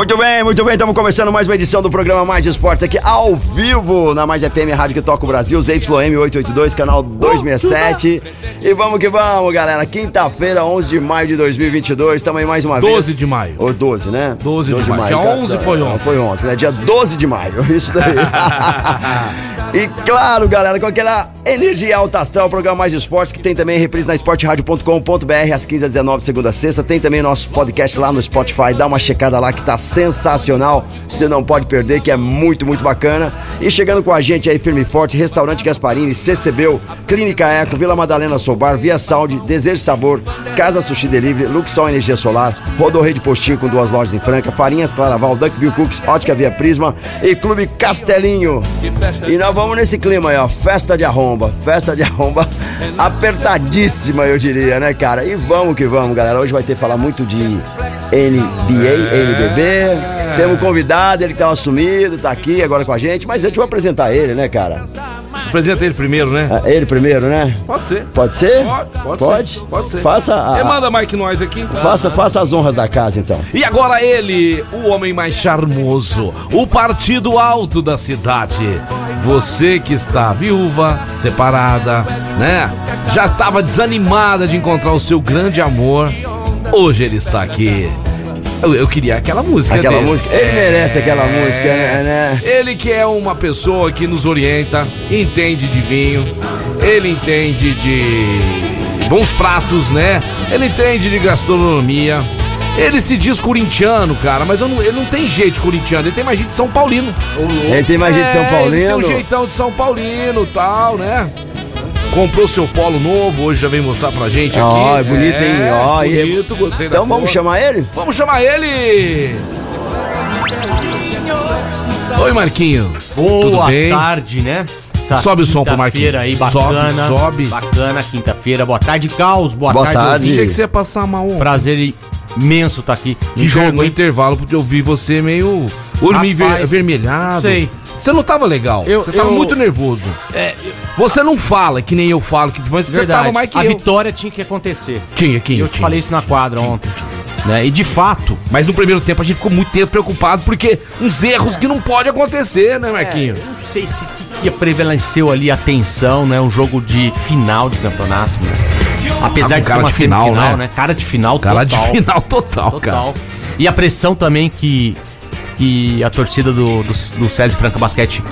Muito bem, muito bem. Estamos começando mais uma edição do programa Mais Esportes aqui ao vivo na Mais FM Rádio que toca o Brasil, ZYM 882, canal 267. E vamos que vamos, galera. Quinta-feira, 11 de maio de 2022. Estamos aí mais uma 12 vez. de maio. Ou 12, né? 12 de maio. Dia 11 foi ontem. Foi ontem, né? Dia 12 de maio. Isso daí. e claro, galera, com aquela energia alta astral, o programa Mais Esportes, que tem também reprise na esporteradio.com.br às 15 às 19 segunda a sexta. Tem também nosso podcast lá no Spotify. Dá uma checada lá que tá sensacional. Você não pode perder, que é muito, muito bacana. E chegando com a gente aí, firme e forte, Restaurante Gasparini, CCBU, Clínica Eco, Vila Madalena Sobar, Via Saúde, Desejo Sabor, Casa Sushi Delivery, Luxol Energia Solar, Rodorreio de Postinho com duas lojas em Franca, Farinhas Claraval, Duckville Cooks, Ótica Via Prisma e Clube Castelinho. E nós vamos nesse clima aí, ó, festa de arromba, festa de arromba apertadíssima, eu diria, né, cara? E vamos que vamos, galera. Hoje vai ter que falar muito de NBA, NBB. Temos um convidado, ele que tava sumido, tá aqui agora com a gente, mas antes eu vou apresentar ele, né, cara? Apresenta ele primeiro, né? Ah, Ele primeiro, né? Pode ser. Pode ser? Pode, pode, Pode? ser. Pode ser. Faça a- Quem manda Mike Nós aqui? Faça, faça as honras da casa, então. E agora ele, o homem mais charmoso, o partido alto da cidade. Você que está viúva, separada, né? Já estava desanimada de encontrar o seu grande amor. Hoje ele está aqui. Eu, eu queria aquela música Aquela dele. música. Ele merece aquela música, né? né? Ele que é uma pessoa que nos orienta, entende de vinho, ele entende de bons pratos, né? Ele entende de gastronomia. Ele se diz corintiano, cara, mas eu não- ele não tem jeito de corintiano, ele tem mais jeito de São Paulino. Ele tem mais jeito de São É, Ele tem Paulino. um jeitão de São Paulino tal, né? Comprou seu polo novo, hoje já vem mostrar pra gente aqui. Ó, é bonito, hein? Ó, e- bonito, gostei da Então vamos cor. chamar ele? Vamos chamar ele! Oi, Marquinho. Tudo Boa bem? tarde, né? Essa Sobe o som pro Marquinhos. aí, Sobe, bacana. sobe. Bacana, quinta-feira. Boa tarde, Caos. Boa, Boa tarde, tarde. Achei que você ia passar mal ontem. Prazer imenso estar aqui. Que No jogo, No hein? intervalo, porque eu vi você meio olho ver, avermelhado. sei. Você não tava legal. Eu- você tava eu- muito nervoso. É, Você não fala que nem eu falo, que, mas você verdade. tava mais que a eu. vitória tinha que acontecer. Tinha, tinha, eu te tinha. falei isso na quadra ontem. Né? E de fato, Mas no primeiro tempo a gente ficou muito tempo preocupado, porque uns erros que não pode acontecer, né, Marquinho? eu não sei se que, que prevaleceu ali a tensão, né? Um jogo de final de campeonato, né? Apesar Ah, de cara ser uma de final, semifinal, né? né? Cara de final Cara total. de final total, cara. Total. E a pressão também que, que a torcida do, do, do César Franca Basquete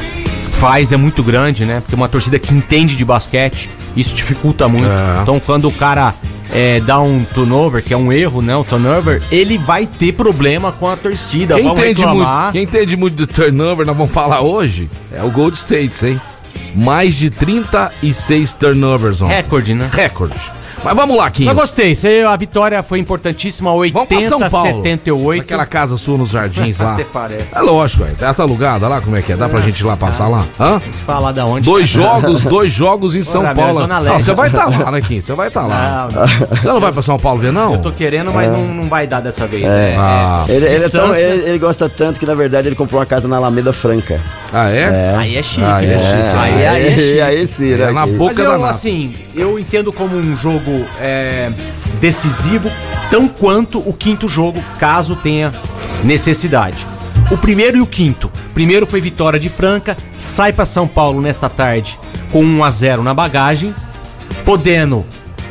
faz é muito grande, né? Porque uma torcida que entende de basquete, isso dificulta muito. É. Então quando o cara é, dá um turnover, que é um erro, né? Um turnover, ele vai ter problema com a torcida. Quem entende, reclamar. muito, quem entende muito do turnover, nós vamos falar hoje, é o Gold States, hein? Mais de 36 turnovers, ó. Recorde, né? Recorde. Mas vamos lá, Quinho. Mas gostei, Cê- a vitória foi importantíssima, Vamos pra 80 São Paulo. 78. Naquela casa sua nos jardins lá. Até parece. É lógico, velho. Ela tá alugada lá, como é que é? Dá pra gente ir lá passar lá? Hã? Falar da onde? Dois jogos, dois jogos em São Ora, Paulo. Não, você vai estar lá, né, Quinho? Você vai estar lá. Não, não. Você não vai pra São Paulo ver, não? Eu tô querendo, mas não, não vai dar dessa vez. É, Ah, Ele, ele é tão- ele- ele gosta tanto que, na verdade, ele comprou uma casa na Alameda Franca. Ah é? Aí é chique, Aí é né? chique. Aí, aí é chique. aí sim, É né? na que- boca Mas eu, danada. assim, eu entendo como um jogo é, decisivo, tão quanto o quinto jogo, caso tenha necessidade. O primeiro e o quinto. Primeiro foi vitória de Franca, sai pra São Paulo nesta tarde com 1 a 0 na bagagem, podendo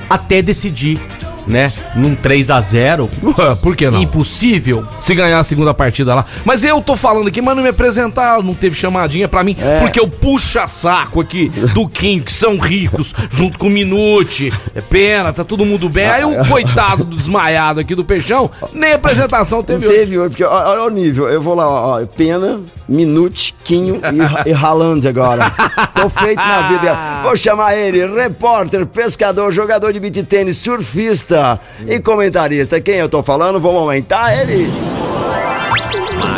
até decidir, né, num 3 a 0 Ué, Por que não? impossível. Se ganhar a segunda partida lá. Mas eu tô falando aqui, mas não me apresentar, não teve chamadinha pra mim, É. porque eu puxa-saco aqui do Kim, que são ricos, junto com o Minute, é pena, tá todo mundo bem. Aí o coitado do desmaiado aqui do Peixão, nem apresentação Não teve hoje. teve hoje, porque olha o nível. Eu vou lá, ó, ó, Pena, Minute, Quinho e, e Haaland agora. Tô feito na vida. Vou chamar ele, repórter, pescador, jogador de beat tênis, surfista. Jornalista e comentarista. Quem eu tô falando? Vamos aumentar ele.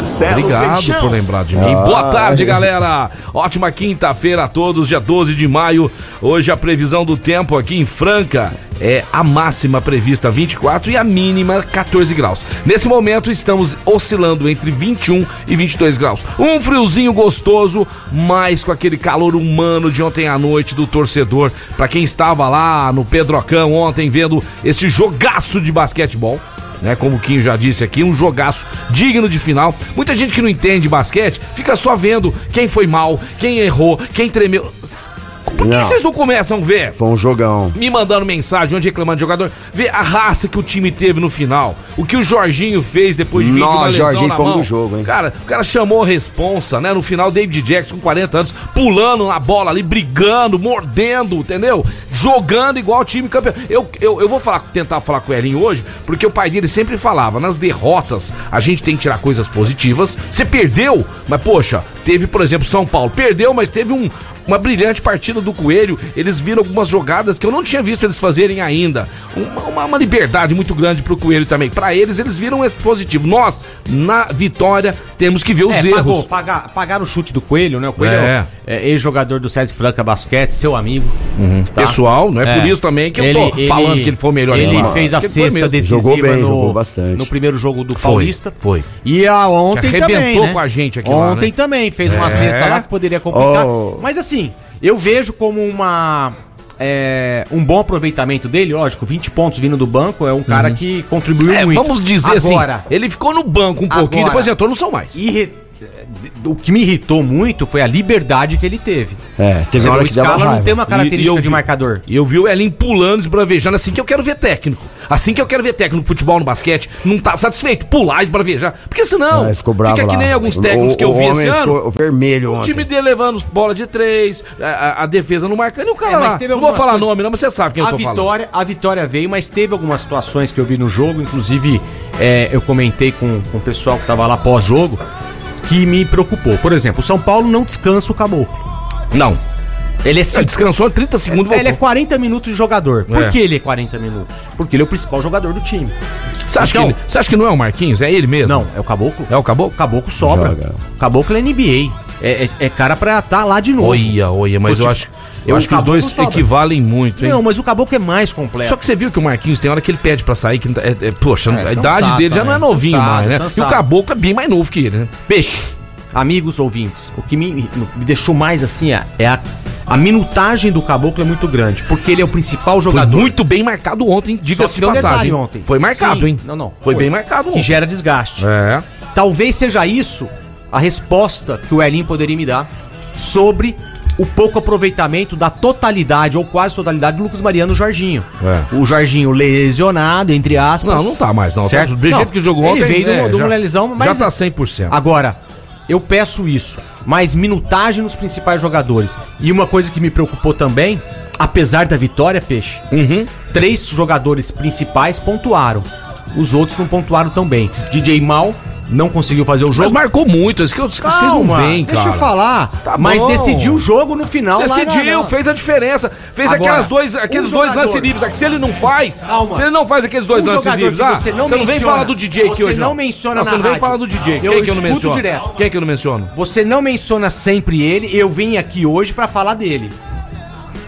Marcelo Obrigado Peixão. por lembrar de mim. Boa tarde, galera. Ótima quinta-feira a todos, dia 12 de maio. Hoje a previsão do tempo aqui em Franca é a máxima prevista 24 e a mínima 14 graus. Nesse momento estamos oscilando entre 21 e 22 graus. Um friozinho gostoso, mas com aquele calor humano de ontem à noite do torcedor. Pra quem estava lá no Pedrocão ontem vendo este jogaço de basquetebol né? Como o Quinho já disse aqui, um jogaço digno de final. Muita gente que não entende basquete fica só vendo quem foi mal, quem errou, quem tremeu. Por que Não. vocês não começam a ver? Foi um jogão. Me mandando mensagem, onde reclamando de jogador, ver a raça que o time teve no final. O que o Jorginho fez depois de vir Nossa, com uma lesão Jorginho na foi um mão. do jogo, hein? Cara, o cara chamou a responsa, né? No final, David Jackson com 40 anos, pulando na bola ali, brigando, mordendo, entendeu? Jogando igual o time campeão. Eu, eu, eu vou falar, tentar falar com o Elinho hoje, porque o pai dele sempre falava, nas derrotas, a gente tem que tirar coisas positivas. Você perdeu, mas poxa, teve, por exemplo, São Paulo. Perdeu, mas teve um, uma brilhante partida do Coelho. Eles viram algumas jogadas que eu não tinha visto eles fazerem ainda. Uma, uma- uma liberdade muito grande pro Coelho também. Pra eles, eles viram esse positivo. Nós, na vitória, temos que ver os É, erros. pagou, pagar, pagar o chute do Coelho, né? O Coelho É. é, é ex-jogador do César Franca Basquete, seu amigo. tá? Pessoal, não é, por isso também que eu tô falando que ele foi o melhor Ele lá. fez a sexta decisiva Jogou bem, no, jogou bastante. no primeiro jogo do Foi, Paulista. foi. E a ontem Que arrebentou também, né? com a gente aqui lá, Ontem né? também fez uma É. cesta lá que poderia complicar. Oh. Mas assim, eu vejo como uma é, um bom aproveitamento dele, lógico, 20 pontos vindo do banco, é um cara que contribuiu É, muito. vamos dizer Agora, assim, ele ficou no banco um pouquinho, Agora- depois entrou, não são mais. irri- o que me irritou muito foi a liberdade que ele teve. É, teve Você uma hora o que Scala não tem uma característica E- e eu de vi- marcador. E eu vi o Elinho pulando, esbravejando, assim que eu quero ver técnico. Assim que eu quero ver técnico no futebol, no basquete. Não tá satisfeito, pular, esbravejar. Porque senão, É, ficou bravo fica que lá. nem alguns técnicos O- que eu o vi esse ano. ficou vermelho O ontem. time dele levando bola de três, a, a- a defesa não marcando e o cara É, mas lá. Não vou falar coisas- nome não, mas você sabe quem a eu tô falando. vitória, a vitória veio, mas teve algumas situações que eu vi no jogo, inclusive é, eu comentei com, com o pessoal que tava lá pós-jogo, que me preocupou. Por exemplo, o São Paulo não descansa o caboclo. Não. Ele é Ele descansou 30 segundos e voltou. Ele é 40 minutos de jogador. Por É. que ele é 40 minutos? Porque ele é o principal jogador do time. Você acha, Então- que ele- você acha que não é o Marquinhos? É ele mesmo? Não, é o caboclo. É o Caboclo? Caboclo sobra. Joga. Caboclo é NBA. É, é- é cara pra estar lá de novo. Olha, olha, mas Eu eu acho, eu acho que os dois sobra. equivalem muito, hein? Não, mas o caboclo é mais completo. Só que você viu que o Marquinhos tem hora que ele pede pra sair, que tá- é- é- poxa, É, a idade dele já não é também, novinho cansado, mais, né? E o. Caboclo é bem mais novo que ele, né? Peixe, amigos ouvintes, o que me, me deixou mais assim é, a, a minutagem do caboclo é muito grande, porque ele é o principal Foi jogador. muito bem marcado ontem, diga-se que de um passagem. ontem. Foi marcado, Sim, hein? Não, não. Foi, bem marcado Que ontem. gera desgaste. É. Talvez seja isso a resposta que o Elinho poderia me dar sobre o pouco aproveitamento da totalidade ou quase totalidade do Lucas Mariano e o Jorginho. É. O Jorginho lesionado, entre aspas. Não, não tá mais, não. Certo? Do jeito que jogou ele ontem... veio é, de uma já- lesão, mas- Já tá 100%. Agora, eu peço isso, mais minutagem nos principais jogadores. E uma coisa que me preocupou também, apesar da vitória, Peixe, Uhum. três jogadores principais pontuaram. Os outros não pontuaram tão bem. DJ Mal não conseguiu fazer o jogo. Mas marcou muito, isso que eu- vocês não Calma, veem, cara. Deixa eu falar. Tá mas bom. decidiu o jogo no final. Decidiu, fez a diferença. Fez Agora, aquelas dois, aqueles um dois jogador- lances livres. Se ele não faz, Calma. se ele não faz aqueles dois Um lances livres, ah, você não vem menciona. falar do DJ aqui Você hoje. não menciona Você na não vem rádio. falar do DJ. Eu Quem é que eu não menciono? direto. Quem é que eu não menciono? Você não menciona sempre ele, eu vim aqui hoje pra falar dele.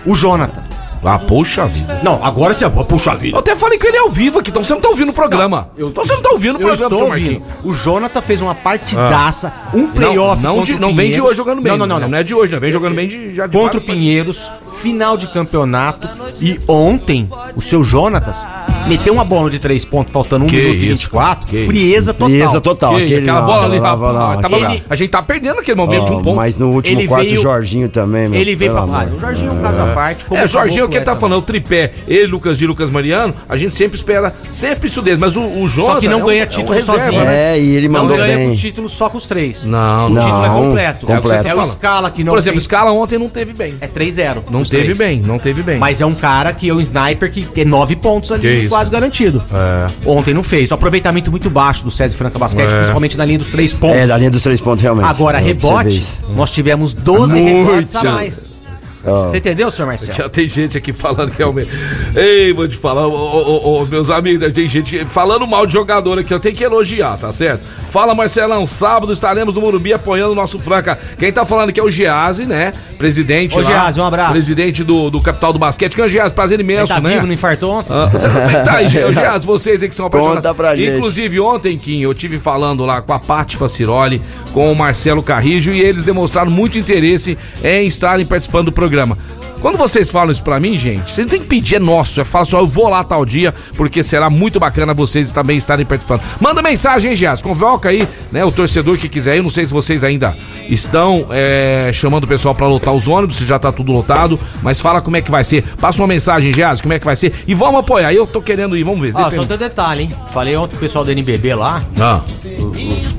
O Jonathan. Ah, poxa vida. Não, agora você. Puxa vida. Eu até falei que ele é ao vivo aqui, então você não tá ouvindo o programa. então você não tá ouvindo o Eu programa, estou seu ouvindo. O Jonathan fez uma partidaça, um playoff Não, não, de- não vem de hoje jogando bem. Não, não, não. né? não. Não é de hoje, né? Vem jogando bem de, já de Contra o Pinheiros, final de campeonato. E ontem, o seu Jonatas meteu uma bola de três pontos, faltando um Que minuto e isso, 24. que frieza total. Frieza total. Que- aquele aquela lá, bola ali, lá, rapaz, lá, lá, tava- Ele- a gente tá perdendo aquele momento de um ponto. Mas no último Ele quarto, veio- o Jorginho também, meu. Ele veio pra. Amor. o Jorginho é um caso à parte. como É, Jorginho, o que ele tá é falando, o tripé, ele, Lucas Di, Lucas Mariano, a gente sempre espera, sempre isso deles, mas o, o Só que não é um- ganha é um título reserva, sozinho. né? É, e ele Não mandou ganha bem. com título só com os três. Não, O não. título é Não, completo. completo. É o Scala que não Por exemplo, Scala ontem não teve bem. É 3-0. Não teve bem, não teve bem. Mas é um cara que é um sniper que tem nove pontos Que ali, isso. Quase garantido. É. Ontem não fez. O aproveitamento muito baixo do César Franca Basquete, É. principalmente na linha dos três pontos. É, da linha dos três pontos, realmente. Agora, rebote, nós tivemos 12 Muito. rebotes a mais. Você entendeu, senhor Marcelo? Já tem gente aqui falando que é o mesmo. Ei, vou te falar, ô, ô, ô, ô, meus amigos, tem gente falando mal de jogador aqui, eu tenho que elogiar, tá certo? Fala, Marcelão, sábado estaremos no Morumbi apoiando o nosso Franca. Quem tá falando aqui é o Gease, né? Presidente. Ô, Gease, um abraço. Presidente do, do Capital do Basquete. Que é o Gease, prazer imenso, tá né? vivo, não infartou ontem? Ah, você é tá aí, Ge- Geas, vocês aí que são apaixonados. Conta pra gente. Inclusive, ontem, Kim, eu tive falando lá com a Paty Faciroli, com o Marcelo Carrijo, e eles demonstraram muito interesse em estarem participando do programa. Quando vocês falam isso pra mim, gente, vocês não tem que pedir, é nosso. É falar só, eu vou lá tal dia, porque será muito bacana vocês também estarem participando. Manda mensagem, hein, Gias? Convoca aí, né, o torcedor que quiser. Eu não sei se vocês ainda estão é, chamando o pessoal pra lotar os ônibus, se já tá tudo lotado, mas fala como é que vai ser. Passa uma mensagem, Gias, como é que vai ser. E vamos apoiar. Eu tô querendo ir, vamos ver. Ó, Depende- só tem um detalhe, hein? Falei ontem pro pessoal do NBB lá, Ah,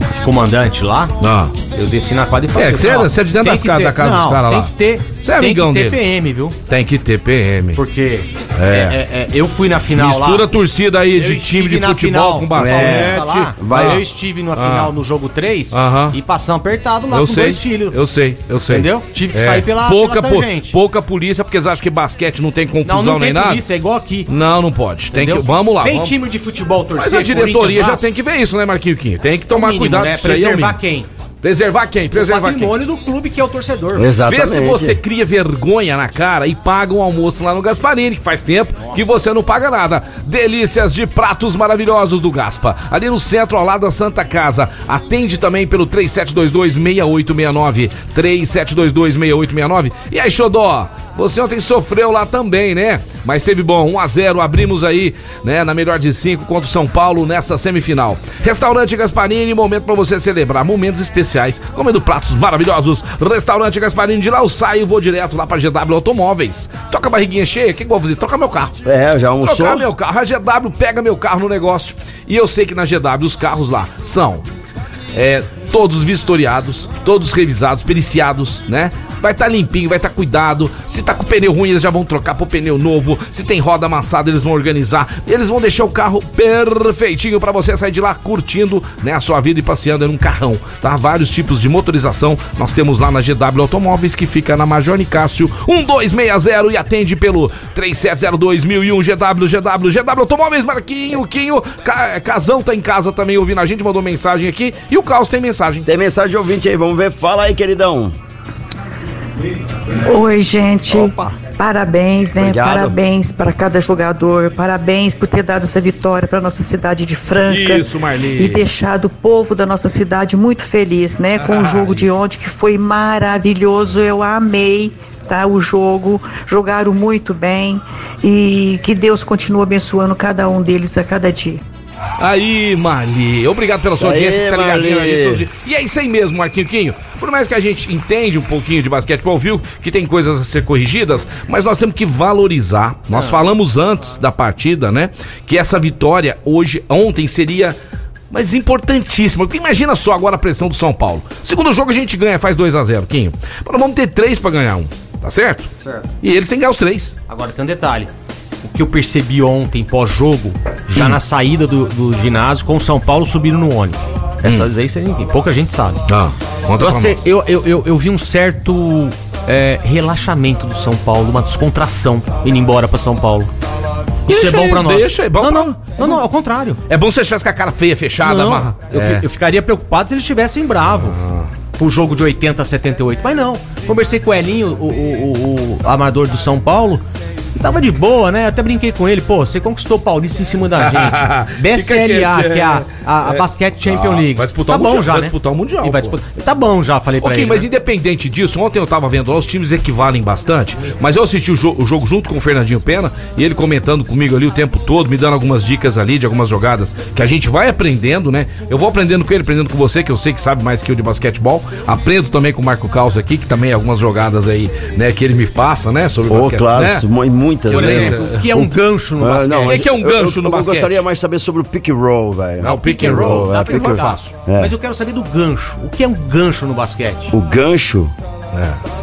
os, os comandantes lá. ah. Eu desci na quadra e falei. É, que você é- você é de dentro tem das casas- ter- da casa dos não, caras lá. Tem que ter. Você é tem amigão que ter dele. PM, viu? Tem que ter PM. Porque É. é, é, é, eu fui na final Mistura lá. a torcida aí de time de futebol final com basquete. lá, vai. Eu estive na final no jogo 3 Aham. e passamos apertado lá Eu com sei, dois filhos. eu sei, eu sei. É. Entendeu? Tive que sair pela- pouca, pela po- pouca polícia, porque eles acham que basquete não tem confusão Não, não nem tem nada. polícia, é igual aqui. Não, não pode. Tem que, vamos lá. Tem vamos. time de futebol torcer. Mas a diretoria já tem que ver isso, né, Marquinho Quinho? Tem que é tomar cuidado né? isso aí. o Preservar quem? Preservar quem? O Preservar quem? patrimônio do clube que é o torcedor. Exatamente. Vê se você cria vergonha na cara e paga um almoço lá no Gasparini, que faz tempo que você não paga nada. Delícias de pratos maravilhosos do Gaspa. Ali no centro, ao lado da Santa Casa. Atende também pelo 3722-6869. 3722-6869. E aí, Xodó? Você ontem sofreu lá também, né? Mas teve bom, 1 a 0 abrimos aí, né, na melhor de 5 contra o São Paulo nessa semifinal. Restaurante Gasparini, momento pra você celebrar momentos especiais, comendo pratos maravilhosos. Restaurante Gasparini, de lá eu saio e vou direto lá pra GW Automóveis. Toca a barriguinha cheia, o que, que eu vou fazer? Trocar meu carro. É, já almoçou? Trocar meu carro, a GW pega meu carro no negócio. E eu sei que na GW os carros lá são é, todos vistoriados, todos revisados, periciados, né? Vai estar limpinho, vai estar cuidado. Se tá com pneu ruim, eles já vão trocar pro pneu novo. Se tem roda amassada, eles vão organizar. Eles vão deixar o carro perfeitinho para você sair de lá curtindo, né, a sua vida e passeando em um carrão, tá? Vários tipos de motorização nós temos lá na GW Automóveis, que fica na Major Nicásio 1260 e atende pelo 3702.001 GW, GW, GW Automóveis, Marquinho, Quinho, Ca- Casão tá em casa também ouvindo a gente, mandou mensagem aqui. E o Caos tem mensagem. Tem mensagem de ouvinte aí, vamos ver. Fala aí, queridão. Oi, gente. Parabéns, né? Obrigado. Parabéns para cada jogador. Parabéns por ter dado essa vitória para nossa cidade de Franca. Isso, Marli. E deixado o povo da nossa cidade muito feliz, né? Com o jogo de ontem que foi maravilhoso. Eu amei. Tá, o jogo, jogaram muito bem e que Deus continue abençoando cada um deles a cada dia. Aí, Marli. Obrigado pela sua Aê, audiência que tá ligadinha todos os dias. E é isso aí mesmo, Marquinho Quinho. Por mais que a gente entende um pouquinho de basquetebol, viu que tem coisas a ser corrigidas, mas nós temos que valorizar. Nós falamos antes da partida, né? Que essa vitória hoje, ontem, seria. Mas importantíssima. Porque imagina só agora a pressão do São Paulo. Segundo jogo a gente ganha, faz 2 a 0 Quinho. Mas nós vamos ter três pra ganhar um. Tá certo? Certo. E eles têm que ganhar os três. Agora tem um detalhe. O que eu percebi ontem, pós-jogo, já na saída do, do ginásio, com o São Paulo subindo no ônibus. Essas aí você pouca gente sabe. Ah, conta Você, nós. eu, eu, eu, eu vi um certo é, relaxamento do São Paulo, uma descontração indo embora pra São Paulo. Isso Deixa é bom aí, pra nós. deixa aí, bom não, pra- não, não, não, ao contrário. É bom se você tivesse com a cara feia, fechada, Não, eu, fi- eu ficaria preocupado se eles estivessem bravos. Pro jogo de 80 a 78. Mas não. Conversei com o Elinho, o, o, o- o amador do São Paulo. Tava de boa, né? Até brinquei com ele. Pô, você conquistou o Paulista em cima da gente. BSLA, que é a, é. a, a Basquete Champion Ah, League. vai disputar tá o bom Mundial, já, vai né? disputar o Mundial, E disputar- Tá bom já, falei pra Ok, ele. mas né? independente disso, ontem eu tava vendo lá, os times equivalem bastante, mas eu assisti o, jo- o jogo junto com o Fernandinho Pena e ele comentando comigo ali o tempo todo, me dando algumas dicas ali de algumas jogadas que a gente vai aprendendo, né? Eu vou aprendendo com ele, aprendendo com você, que eu sei que sabe mais que eu de basquetebol. Aprendo também com o Marco Caos aqui, que também algumas jogadas aí, né, que ele me passa, né, sobre Ô, basquete, claro, né? mu- muitas Por né? exemplo, o que é um gancho no Ah, basquete? não, O que que é um eu- gancho eu, no eu basquete? gostaria mais saber sobre o pick and roll, velho. Não, pick and roll, é, dá pra pick and explicar. roll. Mas eu quero saber do gancho. O que é um gancho no basquete? O gancho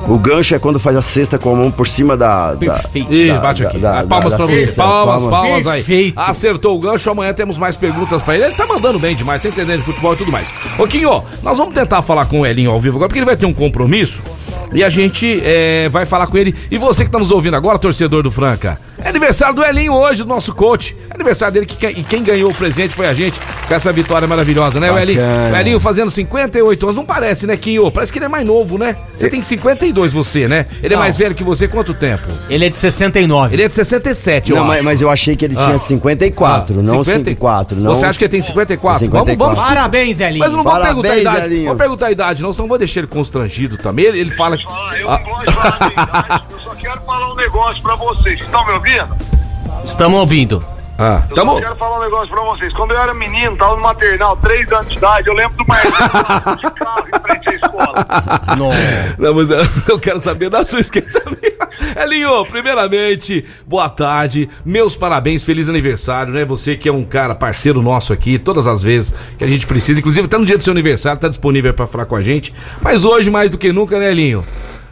O gancho é quando faz a cesta com a mão por cima da. da Perfeito. Ih, da- bate aqui. da- palmas da- pra da você. cesta, Palmas, palma. palmas aí. Perfeito. Acertou o gancho. Amanhã temos mais perguntas pra ele. Ele tá mandando bem demais, tá entendendo de futebol e tudo mais. Ô, Quinho, nós vamos tentar falar com o Elinho ao vivo agora, porque ele vai ter um compromisso. E a gente é, vai falar com ele. E você que tá nos ouvindo agora, torcedor do Franca. É aniversário do Elinho hoje, do nosso coach. É aniversário dele que, quem- e quem ganhou o presente foi a gente com essa vitória maravilhosa, né, o Elinho? O Elinho fazendo 58 anos. Não parece, né, Quinho? Parece que ele é mais novo, né? Você tem 52, você, né? Ele é Não. mais velho que você quanto tempo? Ele é de 69. Ele é de 67, eu Não, acho. mas, mas eu achei que ele tinha Ah. 54, Ah, não 50? 54. Não... Você acha que ele tem 54? 54. Vamos, vamos. Parabéns, Elinho. Mas eu não Parabéns, perguntar a idade. Elinho. Vou perguntar a idade, não, senão eu vou deixar ele constrangido também. Ele, ele fala. que- Ah, eu Ah, não gosto de falar eu quero falar um negócio pra vocês. Estão me ouvindo? Estamos ouvindo. ah, Eu tamo. quero falar um negócio pra vocês. Quando eu era menino, tava no maternal, 3 anos de idade, eu lembro do Marcelo de carro em frente à escola. Não, mas eu- eu quero saber da sua esqueça. Elinho, primeiramente, boa tarde, meus parabéns, feliz aniversário, né? Você que é um cara parceiro nosso aqui, todas as vezes que a gente precisa, inclusive tá no dia do seu aniversário, tá disponível pra falar com a gente. Mas hoje, mais do que nunca, né, Elinho?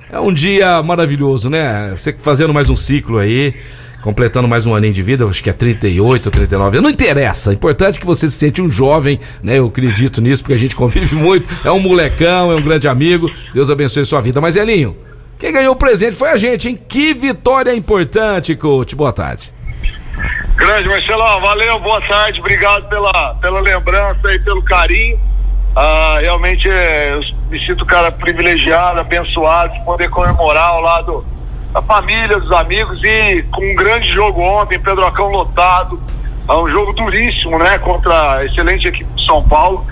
É um dia maravilhoso, né? Você fazendo mais um ciclo aí, completando mais um aninho de vida, acho que é 38, 39. Não interessa. O importante é que você se sente um jovem, né? Eu acredito nisso, porque a gente convive muito. É um molecão, é um grande amigo. Deus abençoe sua vida. Mas, Elinho, quem ganhou o presente foi a gente, hein? Que vitória importante, coach. Boa tarde. Grande Marcelão, valeu, boa tarde, obrigado pela, pela lembrança e pelo carinho. Ah, realmente é, eu me sinto cara privilegiado, abençoado de poder comemorar ao lado da família, dos amigos e com um grande jogo ontem, Pedrocão lotado. É um jogo duríssimo, né? Contra a excelente equipe de São Paulo,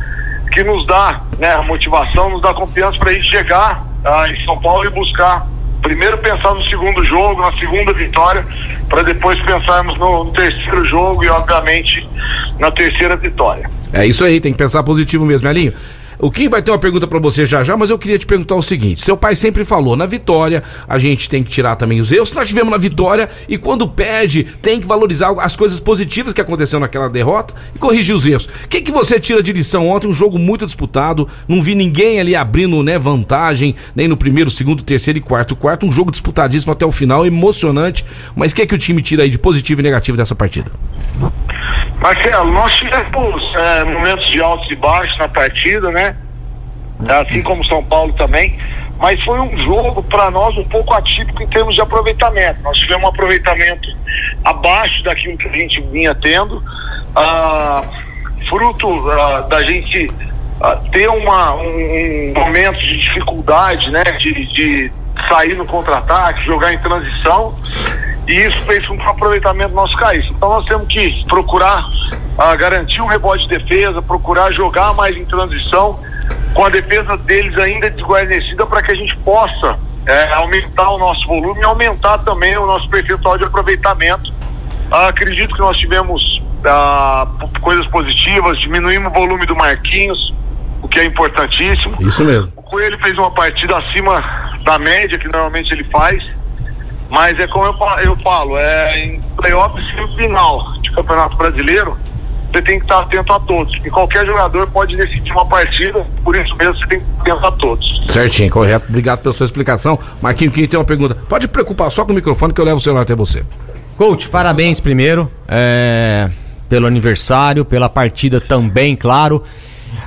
que nos dá né, motivação, nos dá confiança para a gente chegar ah, em São Paulo e buscar primeiro pensar no segundo jogo, na segunda vitória, para depois pensarmos no, terceiro jogo e, obviamente, na terceira vitória. É isso aí, tem que pensar positivo mesmo, Elinho. O Kim vai ter uma pergunta pra você já já, mas eu queria te perguntar o seguinte: seu pai sempre falou, na vitória a gente tem que tirar também os erros. Nós tivemos na vitória e quando perde, tem que valorizar as coisas positivas que aconteceram naquela derrota e corrigir os erros. O que, que você tira de lição ontem? Um jogo muito disputado, não vi ninguém ali abrindo né, vantagem, nem no primeiro, segundo, terceiro e quarto. Quarto, um jogo disputadíssimo até o final, emocionante. Mas o que é que o time tira aí de positivo e negativo dessa partida? Marcelo, nós tivemos é, momentos de altos e baixos na partida, né? Assim como São Paulo também. Mas foi um jogo para nós um pouco atípico em termos de aproveitamento. Nós tivemos um aproveitamento abaixo daquilo que a gente vinha tendo, ah, fruto ah, da gente ah, ter uma, um, um momento de dificuldade, né? De, de sair no contra-ataque, jogar em transição e isso fez com que o aproveitamento nosso caísse. Então nós temos que procurar ah, garantir um rebote de defesa, procurar jogar mais em transição, com a defesa deles ainda desguarnecida para que a gente possa eh, aumentar o nosso volume e aumentar também o nosso percentual de aproveitamento. Ah, acredito que nós tivemos ah, coisas positivas, diminuímos o volume do Marquinhos, o que é importantíssimo. Isso mesmo. O Coelho fez uma partida acima da média que normalmente ele faz, mas é como eu, eu falo, é em playoff final de Campeonato Brasileiro, você tem que estar atento a todos. E qualquer jogador pode decidir uma partida, por isso mesmo você tem que estar atento a todos. Certinho, correto. Obrigado pela sua explicação. Marquinho, quem tem uma pergunta? Pode preocupar só com o microfone que eu levo o celular até você. Coach, parabéns primeiro é, pelo aniversário, pela partida também, claro.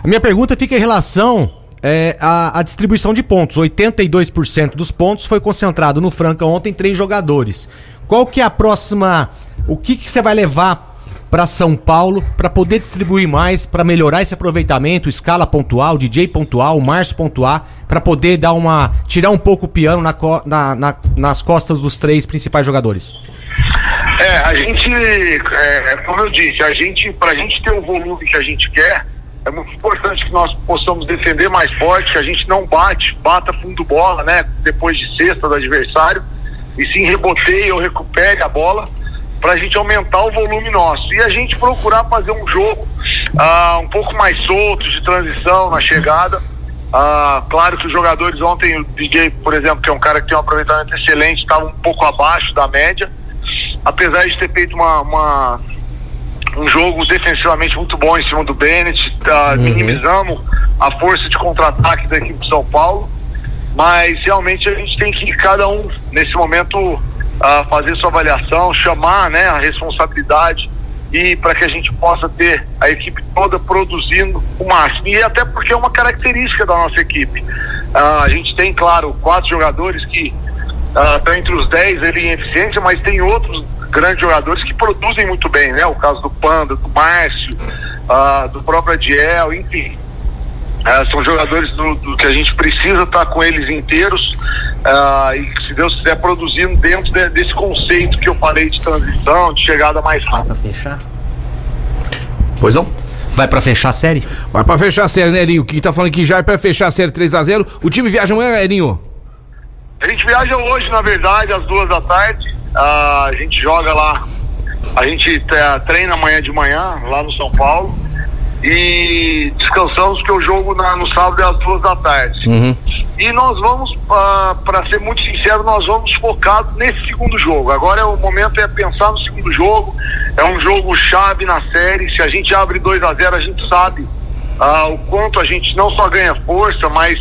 A minha pergunta fica em relação é, à, à distribuição de pontos. 82% dos pontos foi concentrado no Franca ontem, três jogadores. Qual que é a próxima... O que, que você vai levar para São Paulo para poder distribuir mais, para melhorar esse aproveitamento, escala pontual, DJ pontual, Márcio pontuar, para poder dar uma tirar um pouco o piano na na- na- nas costas dos três principais jogadores? É, a gente, é, como eu disse, a gente, pra gente ter o volume que a gente quer, é muito importante que nós possamos defender mais forte, que a gente não bate, bata fundo bola, né? Depois de cesta do adversário, e sim reboteie ou recupere a bola, pra gente aumentar o volume nosso. E a gente procurar fazer um jogo ah, um pouco mais solto, de transição na chegada. Ah, claro que os jogadores ontem, o DJ, por exemplo, que é um cara que tem um aproveitamento excelente, estava um pouco abaixo da média apesar de ter feito uma, uma- um jogo defensivamente muito bom em cima do Bennett, tá, minimizamos a força de contra-ataque da equipe de São Paulo mas realmente a gente tem que cada um nesse momento ah, fazer sua avaliação, chamar, né, a responsabilidade e para que a gente possa ter a equipe toda produzindo o máximo. E até porque é uma característica da nossa equipe. Ah, a gente tem, claro, quatro jogadores que ah, estão entre os dez ali em eficiência, mas tem outros grandes jogadores que produzem muito bem, né? O caso do Panda, do Márcio, ah, do próprio Adiel, enfim. Ah, são jogadores do, do que a gente precisa estar com eles inteiros ah, e se Deus quiser produzindo dentro de- desse conceito que eu falei de transição, de chegada mais rápida. Pra fechar? Pois não? Vai pra fechar a série? Vai pra fechar a série, né, Erinho? Que tá falando que já é pra fechar a série 3x0. O time viaja amanhã, Erinho? A gente viaja hoje, na verdade, às duas da tarde. Ah, a gente joga lá. A gente eh, treina amanhã de manhã, lá no São Paulo. E descansamos porque o jogo na- no sábado é às duas da tarde. E nós vamos, para ser muito sincero, nós vamos focados nesse segundo jogo. Agora é o momento é pensar no segundo jogo. É um jogo chave na série. Se a gente abre 2 a 0 a gente sabe ah, o quanto a gente não só ganha força, mas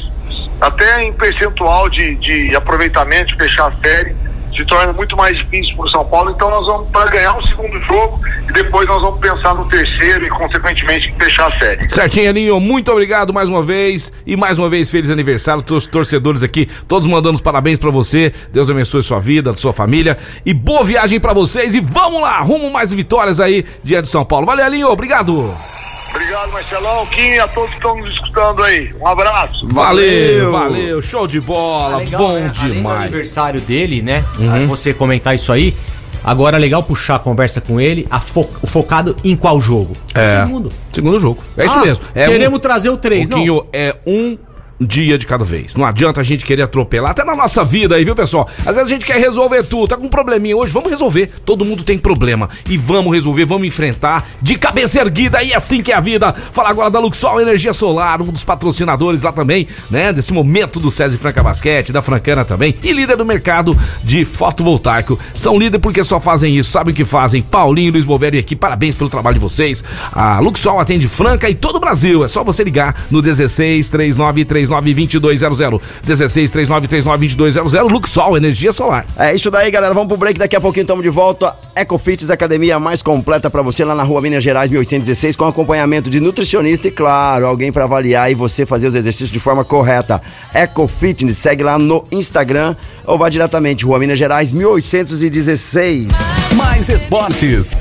até em percentual de, de aproveitamento, de fechar a série, se torna muito mais difícil para o São Paulo. Então nós vamos para ganhar o segundo jogo e depois nós vamos pensar no terceiro e, consequentemente, em fechar a série. Certinho, Erinho. Muito obrigado mais uma vez. E mais uma vez, feliz aniversário. Os torcedores aqui, todos mandando os parabéns pra você. Deus abençoe sua vida, sua família. E boa viagem pra vocês. E vamos lá, rumo mais vitórias aí diante de São Paulo. Valeu, Erinho. Obrigado. Obrigado, Marcelão, Kim e a todos que estão nos escutando aí. Um abraço. Valeu, valeu. Show de bola. Legal, Bom né? Além do demais. aniversário dele, né? Você comentar isso aí. Agora é legal puxar a conversa com ele, a fo- focado em qual jogo? É. Segundo. Segundo jogo. É isso Ah, mesmo. É queremos um- trazer o 3, não. É um dia de cada vez. Não adianta a gente querer atropelar, até na nossa vida aí, viu, pessoal? Às vezes a gente quer resolver tudo, tá com um probleminha hoje, vamos resolver. Todo mundo tem problema e vamos resolver, vamos enfrentar de cabeça erguida e assim que é a vida. Falar agora da Luxol Energia Solar, um dos patrocinadores lá também, né, desse momento do César Franca Basquete, da Francana também, e líder do mercado de fotovoltaico. São líder porque só fazem isso, sabem o que fazem. Paulinho, Luiz Bovério aqui, parabéns pelo trabalho de vocês. A Luxol atende Franca e todo o Brasil. É só você ligar no 16 39 39 2200. 16 39 39 2200. Luxol, energia solar. É isso daí, galera. Vamos pro break. Daqui a pouquinho estamos de volta. Ecofits, academia mais completa pra você lá na rua Minas Gerais, 1816, com acompanhamento de nutricionista e, claro, alguém pra avaliar e você fazer os exercícios de forma correta. Ecofitness, segue lá no Instagram ou vá diretamente, rua Minas Gerais, 1816. Mais esportes.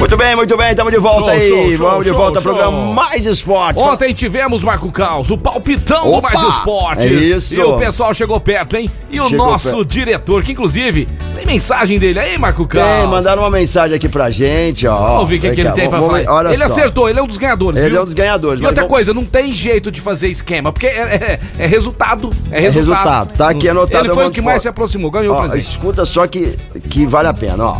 Muito bem, muito bem, estamos de volta Show, aí. show, show, Vamos de volta ao programa Mais Esportes. Ontem tivemos, Marco Caos, o palpitão do Opa, Mais Esportes. é isso. E o pessoal chegou perto, hein? E o Chegou nosso perto. diretor, que inclusive tem mensagem dele aí, Marco Tem, Caos. mandaram uma mensagem aqui pra gente, ó. Vamos ver o que, que ele tem pra vamos- falar. Olha ele só. acertou, ele é um dos ganhadores. Ele viu? é um dos ganhadores. E outra vamos- coisa, não tem jeito de fazer esquema, porque é, é- é resultado. É resultado. resultado, tá aqui anotado, Ele foi o que mais se aproximou, ganhou o presente. escuta só que, que vale a pena, ó.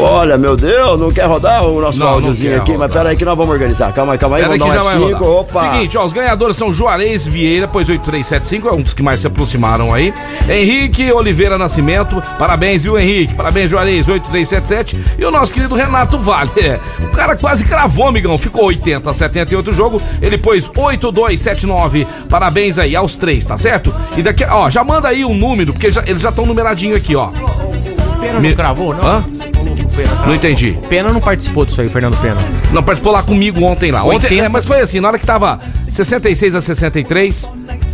Olha, meu Deus, não quer rodar o nosso Não, não áudiozinho quer aqui? Mas rodar. pera aí que nós vamos organizar. Calma aí, calma aí, Pera vamos que dar já um vai F5. rodar. Opa! Seguinte, ó, os ganhadores são Juarez Vieira, pois 8375, é um dos que mais se aproximaram aí. Henrique Oliveira Nascimento, parabéns, viu, Henrique? Parabéns, Juarez, 8377. E o nosso querido Renato Vale. É, o cara quase cravou, amigão. Ficou 80 a 78 o jogo. Ele pôs 8279. Parabéns aí aos três, tá certo? E daqui, ó, já manda aí um número, porque já- eles já estão numeradinho aqui, ó. Pena Me- não cravou, não? Hã? O Pena. Não entendi. Pena não participou disso aí, Fernando Pena. Não, participou lá comigo ontem lá. Ontem, 80. é, mas foi assim, na hora que tava 66 a 63,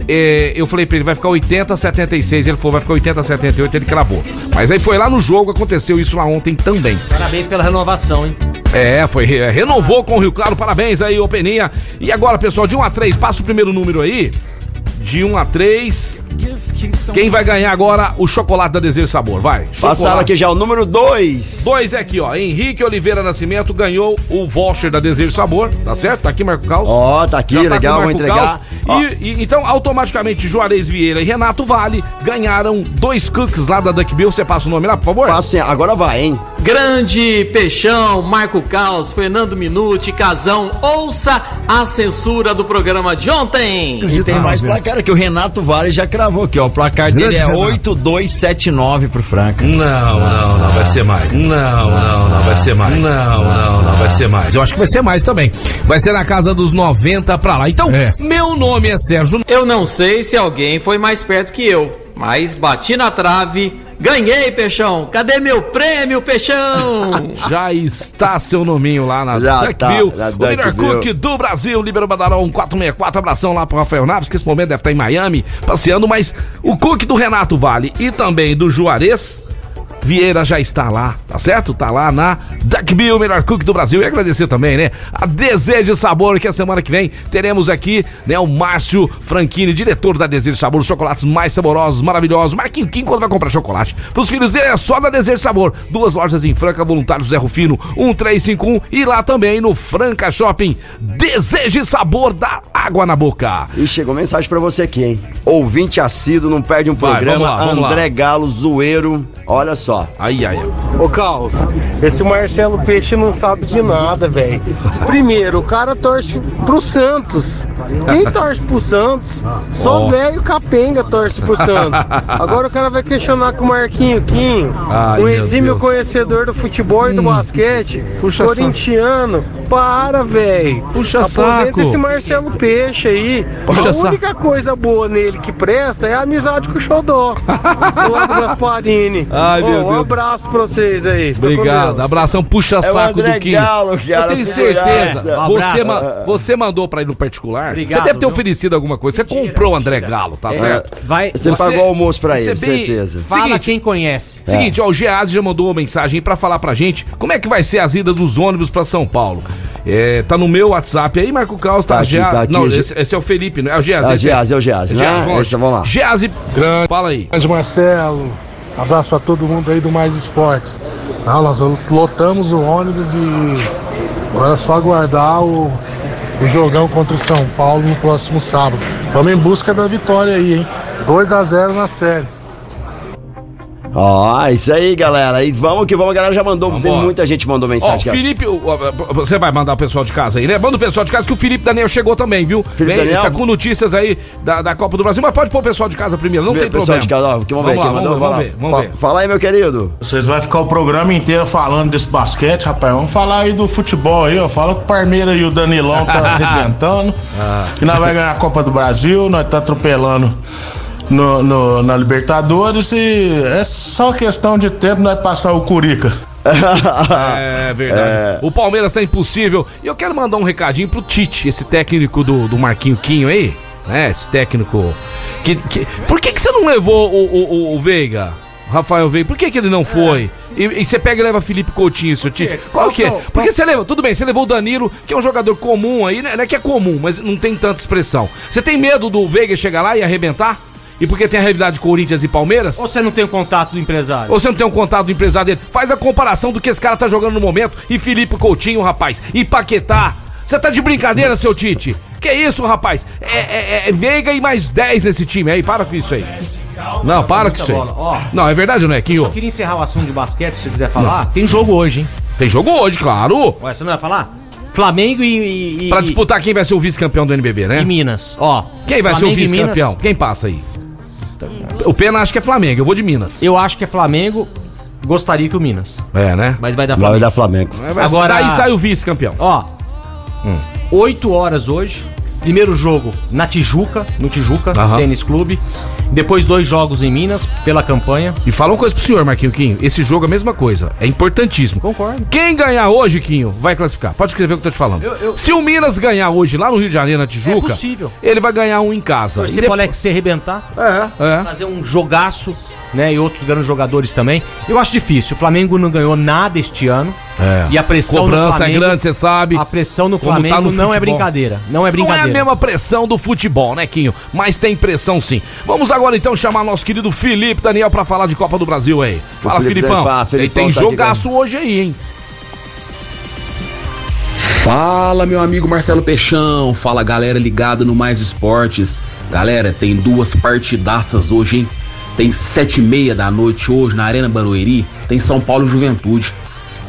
é, eu falei pra ele, vai ficar 80 a 76. Ele falou, vai ficar 80 a 78, ele cravou. Mas aí foi lá no jogo, aconteceu isso lá ontem também. Parabéns pela renovação, hein? É, foi, re- renovou com o Rio Claro, parabéns aí, ô Peninha. E agora, pessoal, de 1 a 3, passa o primeiro número aí. De 1 a 3. Quem vai ganhar agora o chocolate da Desejo Sabor? Vai. Passaram aqui já o número 2. Dois é aqui, ó. Henrique Oliveira Nascimento ganhou o voucher da Desejo Sabor, tá certo? Tá aqui, Marco Caos. Ó, tá aqui, tá legal, vou Marco entregar. E, e- então, automaticamente, Juarez Vieira e Renato Vale ganharam dois cookies lá da Duck Bill. Você passa o nome lá, por favor? Passa, agora vai, hein? Grande Peixão, Marco Caos, Fernando Minuti, Casão, ouça a censura do programa de ontem. E tem mais placar que o Renato Vale já cravou aqui, ó. O placar dele é 8-2-7-9 pro Franca. Não, não, não, vai ser mais. Não, não, não, vai ser mais. Não, não, não, vai ser mais. Eu acho que vai ser mais também. Vai ser na casa dos 90 pra lá. Então, É. meu nome é Sérgio. Eu não sei se alguém foi mais perto que eu, mas bati na trave, ganhei, Peixão. Cadê meu prêmio, Peixão? Já está seu nominho lá na Já Duckbill. tá, na o melhor cook do Brasil, Libero Badarão 464. Abração lá pro Rafael Naves, que esse momento deve estar em Miami, passeando. Mas o cook do Renato Vale e também do Juarez. Vieira já está lá, tá certo? Tá lá na Duckbill, melhor cook do Brasil. E agradecer também, né? A Desejo Sabor, que a semana que vem teremos aqui, né? O Márcio Franchini, diretor da Desejo Sabor, os chocolates mais saborosos, maravilhosos. Marquinho Kim, quando vai comprar chocolate pros filhos dele, é só na Desejo Sabor. Duas lojas em Franca, Voluntários Zé Rufino, 1351. E lá também no Franca Shopping. Desejo Sabor da água na boca. E chegou mensagem pra você aqui, hein? Ouvinte assíduo, não perde um Vai, programa. vamos lá, vamos lá. André Galo, zoeiro. Olha só. Aí, aí. Ô Caos, esse Marcelo Peixe não sabe de nada, velho. Primeiro, o cara torce pro Santos. Quem torce pro Santos? Só Ó. velho capenga torce pro Santos. Agora o cara vai questionar com o Marquinho Quinho, Ai, um exímio Deus. conhecedor do futebol e do basquete, Puxa corintiano. Para, velho. Puxa Aposenta saco. esse Marcelo Peixe aí. Puxa a saco. única coisa boa nele que presta é a amizade com o Xodó. do lado Gasparini. Ai, meu Um Deus. abraço pra vocês aí. Obrigado. Abração, puxa É o saco André do Kim. Galo, cara, Eu tenho certeza. Um Você, você mandou pra ir no particular. Obrigado, você deve ter oferecido alguma coisa. Você comprou o André Galo, tá certo? Vai. Você, pagou almoço pra ele, certeza. Fala Seguinte, quem conhece. Seguinte, ó, o Geazi já mandou uma mensagem aí pra falar pra gente como é que vai ser as idas dos ônibus pra São Paulo. É, tá no meu WhatsApp aí, Marco Caos, tá? Tá aqui, Gea- tá aqui, Não, Ge- esse, esse é o Felipe, não é o Geazi. É o esse Geazi, é o Geazi, né? vamos, lá. Geazi, fala aí. Grande Marcelo, abraço pra todo mundo aí do Mais Esportes. Não, nós lotamos o ônibus e agora é só aguardar o, o jogão contra o São Paulo no próximo sábado. Vamos em busca da vitória aí, hein? 2 a 0 na série. Ó, isso aí, galera. E vamos que vamos, a galera já mandou. Tem Vambora. muita gente mandou mensagem. ó. Felipe, ó, ó, você vai mandar o pessoal de casa aí, né? Manda o pessoal de casa que o Felipe Daniel chegou também, viu? Felipe Daniel? tá com notícias aí da, da Copa do Brasil, mas pode pôr o pessoal de casa primeiro, não tem Pessoal problema. de casa, ó, que vamos ver lá, mandou. vamos, ver, vamos ver. Fala aí, meu querido. Vocês vão ficar o programa inteiro falando desse basquete, rapaz. Vamos falar aí do futebol aí, ó. Fala que o Parmeira e o Danilão tá arrebentando. Que nós vai ganhar a Copa do Brasil, nós tá atropelando no, no- na Libertadores e é só questão de tempo nós passar o Curica. É verdade. O Palmeiras tá impossível. E eu quero mandar um recadinho pro Tite, esse técnico do, do Marquinho Quinho aí, né? Esse técnico. Que, que- por que, que você não levou o, o, o- o Veiga? Rafael Veiga, por que, que ele não foi? E, e você pega e leva Felipe Coutinho, seu Tite. Qual que é? Porque você leva, tudo bem, você levou o Danilo, que é um jogador comum aí, né? Não é que é comum, mas não tem tanta expressão. Você tem medo do Veiga chegar lá e arrebentar? E porque tem a realidade de Corinthians e Palmeiras? Ou você não tem o contato do empresário? Ou você não tem um contato do empresário dele? Faz a comparação do que esse cara tá jogando no momento. E Felipe Coutinho, rapaz. E Paquetá. Você tá de brincadeira, seu Tite? Que isso, rapaz? É, é- é Veiga e mais 10 nesse time aí. Para com isso aí. Não, para com isso aí. Ó. Não, é verdade ou não é, Eu Quinho? só queria encerrar o assunto de basquete, se você quiser falar. Tem jogo hoje, hein? Tem jogo hoje, claro. Ué, você não vai falar? Flamengo e. e Pra disputar quem vai ser o vice-campeão do NBB, né? E Minas. Ó. Quem vai ser o Flamengo vice-campeão? Quem passa aí? O Pena acha que é Flamengo, eu vou de Minas. Eu acho que é Flamengo. Gostaria que o Minas. É, né? Mas vai dar Vai Flamengo. dar Flamengo. Agora... Agora- Daí sai o vice-campeão. Ó. Hum. 8 horas hoje. Primeiro jogo na Tijuca, no Tijuca, Aham. Tênis Clube. Depois dois jogos em Minas, pela campanha. E fala uma coisa pro senhor, Marquinho Quinho. Esse jogo é a mesma coisa. É importantíssimo. Concordo. Quem ganhar hoje, Quinho, vai classificar. Pode escrever o que eu tô te falando. Eu- eu- Se o Minas ganhar hoje lá no Rio de Janeiro, na Tijuca, É possível. ele vai ganhar um em casa. E pro depois- Alex se arrebentar. É, é. Fazer um jogaço, né? E outros grandes jogadores também. Eu acho difícil. O Flamengo não ganhou nada este ano. É. E a pressão Cobrança no Flamengo, é grande, você sabe. A pressão no Como Flamengo tá no não é futebol. brincadeira. Não é Não é brincadeira. a mesma pressão do futebol, né, Quinho? Mas tem pressão sim. Vamos agora então chamar nosso querido Felipe Daniel pra falar de Copa do Brasil aí. Fala, Felipe Filipão. Daniel, fala, E Felipão tem tá aqui, jogaço hoje aí, hein? Fala, meu amigo Marcelo Peixão. Fala, galera ligada no Mais Esportes. Galera, tem duas partidaças hoje, hein? Tem sete e meia da noite hoje na Arena Barueri. Tem São Paulo Juventude.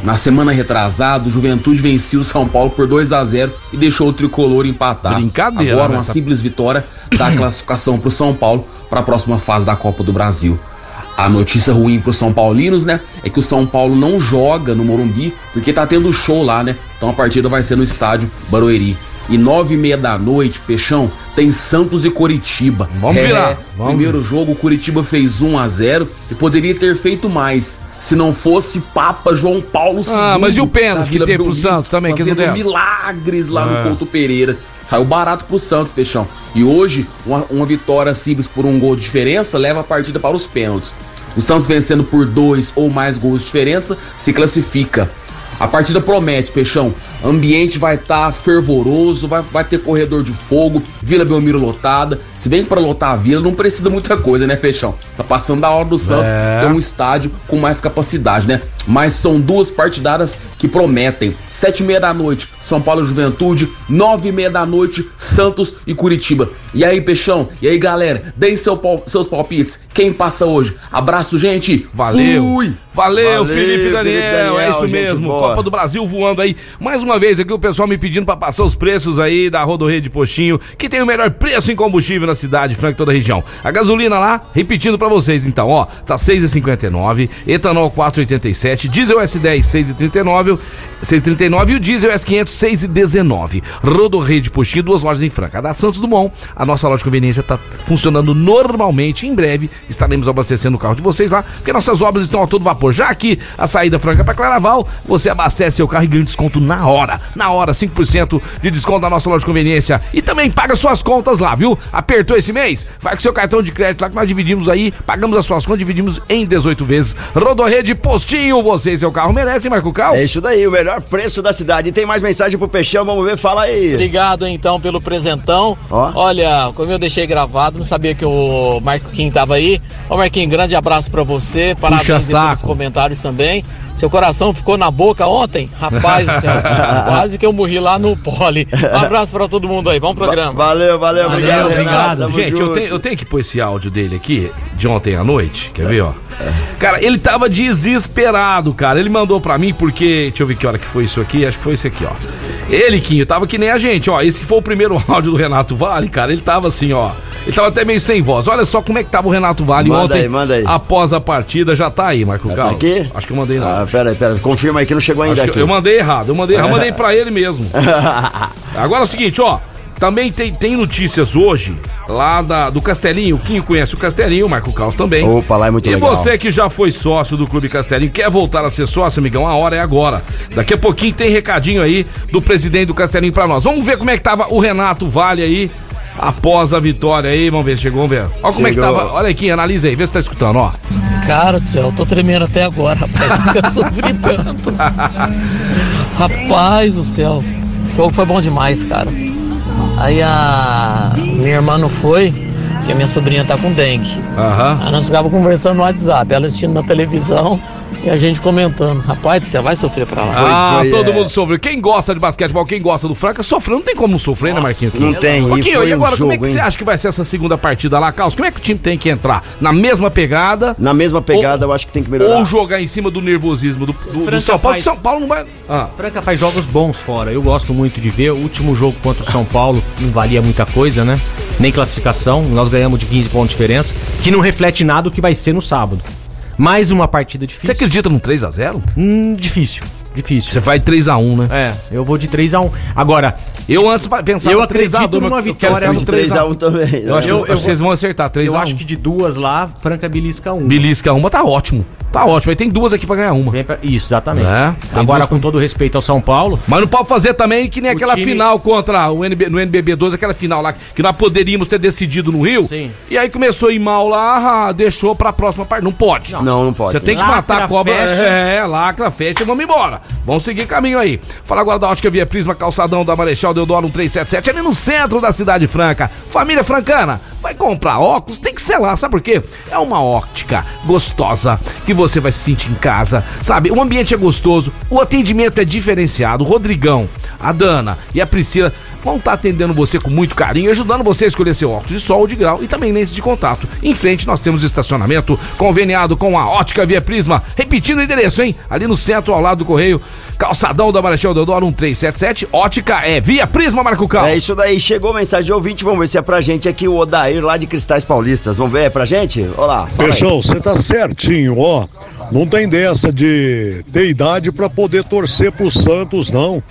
Na semana retrasada, o Juventude venceu o São Paulo por 2 a 0 e deixou o tricolor empatar. Brincadeira, Agora, né? uma Tá- simples vitória dá a classificação pro São Paulo para a próxima fase da Copa do Brasil. A notícia ruim pro São Paulinos, né, é que o São Paulo não joga no Morumbi porque tá tendo show lá, né? Então a partida vai ser no estádio Barueri. E nove e meia da noite, Peixão, tem Santos e Coritiba. Vamos virar, vamos Primeiro jogo, o Curitiba fez 1 a 0 e poderia ter feito mais. Se não fosse Papa João Paulo II. Ah, mas e o pênalti da que teve pro Belmiro, Santos também, que não deram? milagres lá É. no Couto Pereira. Saiu barato pro Santos, Peixão. E hoje, uma, uma vitória simples por um gol de diferença leva a partida para os pênaltis. O Santos vencendo por dois ou mais gols de diferença se classifica. A partida promete, Peixão. Ambiente vai estar fervoroso, vai, vai ter corredor de fogo, Vila Belmiro lotada. Se bem que para lotar a vila não precisa muita coisa, né, Peixão? Tá passando da hora do Santos É. ter um estádio com mais capacidade, né? Mas são duas partidadas que prometem. Sete e meia da noite, São Paulo e Juventude. Nove e meia da noite, Santos e Curitiba. E aí, Peixão? E aí, galera? Deem seu seus palpites. Quem passa hoje? Abraço, gente. Valeu. Fui. Valeu, Valeu, Felipe Felipe Daniel. Daniel, é isso gente mesmo. boa. Copa do Brasil voando aí. Mais uma vez aqui o pessoal me pedindo pra passar os preços aí da Rodorreia de Postinho, que tem o melhor preço em combustível na cidade, Franca toda a região. A gasolina lá, repetindo pra vocês então, ó, tá 6,59, etanol 4,87, diesel S10 6,39, 6,39 e o diesel S500 6,19. Rodorreia de Postinho, duas lojas em Franca. A da Santos Dumont, a nossa loja de conveniência tá funcionando normalmente. Em breve estaremos abastecendo o carro de vocês lá, porque nossas obras estão a todo vapor. Já aqui, a saída franca para Claraval, você abastece seu carro e ganha desconto na hora. Na hora, 5% de desconto na nossa loja de conveniência. E também paga suas contas lá, viu? Apertou esse mês? Vai com seu cartão de crédito lá que nós dividimos aí, pagamos as suas contas, dividimos em 18 vezes. Rodorrede Postinho, você e seu carro merecem, Marco Caos? É isso daí, o melhor preço da cidade. E tem mais mensagem pro Peixão, vamos ver, fala aí. Obrigado então pelo presentão. Ó. Olha, como eu deixei gravado, não sabia que o Marco Kim tava aí. Ô Marquinhos, grande abraço pra você. Parabéns pelos comentários também. Seu coração ficou na boca ontem? Rapaz do céu, quase que eu morri lá no pole. Um abraço pra todo mundo aí, bom programa. Valeu, valeu, obrigado, obrigado. Renato, tamo Gente, eu eu tenho que pôr esse áudio dele aqui, de ontem à noite. Quer ver, ó? Cara, ele tava desesperado, cara. Ele mandou pra mim porque. Deixa eu ver que hora que foi isso aqui. Acho que foi esse aqui, ó. Ele, Quinho, tava que nem a gente, ó. Esse foi o primeiro áudio do Renato Vale, cara. Ele tava assim, ó. Ele tava até meio sem voz. Olha só como é que tava o Renato Vale Manda ontem. aí, manda aí. Após a partida, já tá aí, Marco Tá Carlos. aqui? Acho que eu mandei não. Ah, pera aí, pera. Confirma aí que não chegou ainda aqui. eu mandei errado, eu mandei errado, eu mandei pra ele mesmo. Agora é o seguinte, ó. Também tem, tem notícias hoje lá da, do Castelinho. Quem conhece o Castelinho, o Marco Caos também. Opa, lá é muito e legal. você que já foi sócio do Clube Castelinho, quer voltar a ser sócio, amigão? A hora é agora. Daqui a pouquinho tem recadinho aí do presidente do Castelinho pra nós. Vamos ver como é que tava o Renato Vale aí após a vitória aí. Vamos ver, chegou, vamos ver. Olha como é que Chegou. tava. Olha aqui, analisa aí, vê se tá escutando, ó. Cara do céu, eu tô tremendo até agora, rapaz. Nunca sofri tanto. Rapaz do céu. O jogo foi bom demais, cara. Aí a minha irmã não foi, porque a minha sobrinha tá com dengue. Aham. Aí nós ficava conversando no WhatsApp, ela assistindo na televisão e a gente comentando. Rapaz do céu, vai sofrer pra lá. Ah, foi, todo é. mundo sofreu. Quem gosta de basquetebol, quem gosta do Franca, sofreu. Não tem como sofrer, né, Marquinhos? não tem, e Marquinhos, foi e agora, um como é que você hein? acha que vai ser essa segunda partida lá, Carlos? Como é que o time tem que entrar? Na mesma pegada Na mesma pegada, eu acho que tem que melhorar. ou jogar em cima do nervosismo do, do- do São Paulo? faz- Que São Paulo não vai. Ah, Franca faz jogos bons fora. Eu gosto muito de ver. O último jogo contra o São Paulo não valia muita coisa, né? Nem classificação. Nós ganhamos de 15 pontos de diferença, que não reflete nada o que vai ser no sábado. Mais uma partida você difícil. acredita num 3x0? Hum, difícil. Difícil. Você vai 3x1, né? É, eu vou de 3 a 1 Agora, Eu antes pensava Eu 3 a 2, acredito numa mas eu quero vitória no no 3x1 também. Eu acho, Eu- que- eu vocês vão acertar 3x1. eu acho que de duas lá, Franca belisca um. Belisca uma tá ótimo. Tá ótimo. Aí tem duas aqui pra ganhar uma. Vem pra- Isso, exatamente. É, tem Agora, duas- com todo respeito ao São Paulo, Mas não pode fazer também que nem O aquela time- final contra o NB, no NBB 12, aquela final lá que nós poderíamos ter decidido no Rio. Sim. E aí começou a ir mal lá, ah, deixou pra próxima parte. Não pode. Não, não pode. Você tem que Lacra, matar a cobra. fecha. É, lacra, fecha e vamos embora. Vamos seguir caminho aí. Fala agora da ótica Via Prisma, calçadão da Marechal Deodoro 1377, ali no centro da cidade franca. Família francana, vai comprar óculos, tem que ser lá, sabe por quê? É uma óptica gostosa, que você vai se sentir em casa, sabe? O ambiente é gostoso, o atendimento é diferenciado. O Rodrigão, a Dana e a Priscila vão estar atendendo você com muito carinho, ajudando você a escolher seu óculos de sol ou de grau e também lentes de contato. Em frente nós temos estacionamento conveniado com a Ótica Via Prisma. Repetindo o endereço, hein? Ali no centro, ao lado do Correio, calçadão da Marechal Deodoro 1377. Ótica é Via Prisma, Marco Cal. É isso daí, chegou mensagem de ouvinte, vamos ver se é pra gente aqui o Odair lá de Cristais Paulistas. Vamos ver, é pra gente? Olá. Peixão, você tá certinho, ó. Não tem dessa de ter idade pra poder torcer pro Santos, não.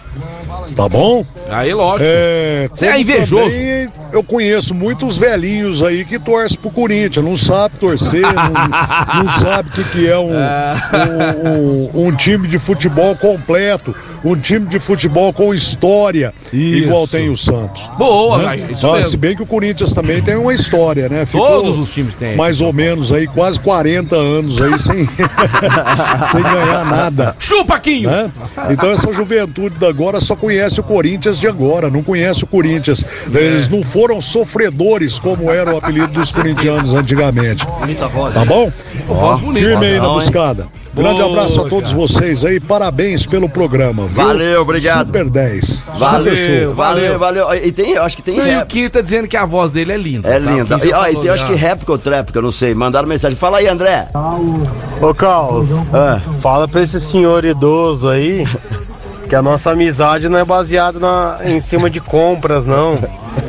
Tá bom? Aí, lógico. É, Você é invejoso. também eu conheço muitos velhinhos aí que torcem pro Corinthians, não sabe torcer, não, não sabe o que, que é um, um- um- um time de futebol completo, um time de futebol com história, igual tem o Santos. Boa, né? isso Ah, se bem que o Corinthians também tem uma história, né? Todos os times têm. Mais ou menos aí, quase 40 anos aí sem, sem ganhar nada. Chupa, Quinho! Né? Então essa juventude da agora só conhece o Corinthians de agora, não conhece o Corinthians. Eles não foram sofredores como era o apelido dos corintianos antigamente. Tá bom? Voz bonita. Firme aí na buscada. Grande Boa, abraço a todos vocês aí, parabéns pelo programa. viu? Valeu, obrigado. Super 10. Super Valeu, show. valeu, valeu. E tem, eu acho que tem E o. Quinho tá dizendo que a voz dele é linda. É tá? linda. E, ó, e tem, acho que réplica ou tréplica, eu não sei. Mandaram mensagem. Fala aí, André. Ô Carlos, Ah. fala pra esse senhor idoso aí que a nossa amizade não é baseada na- em cima de compras, não.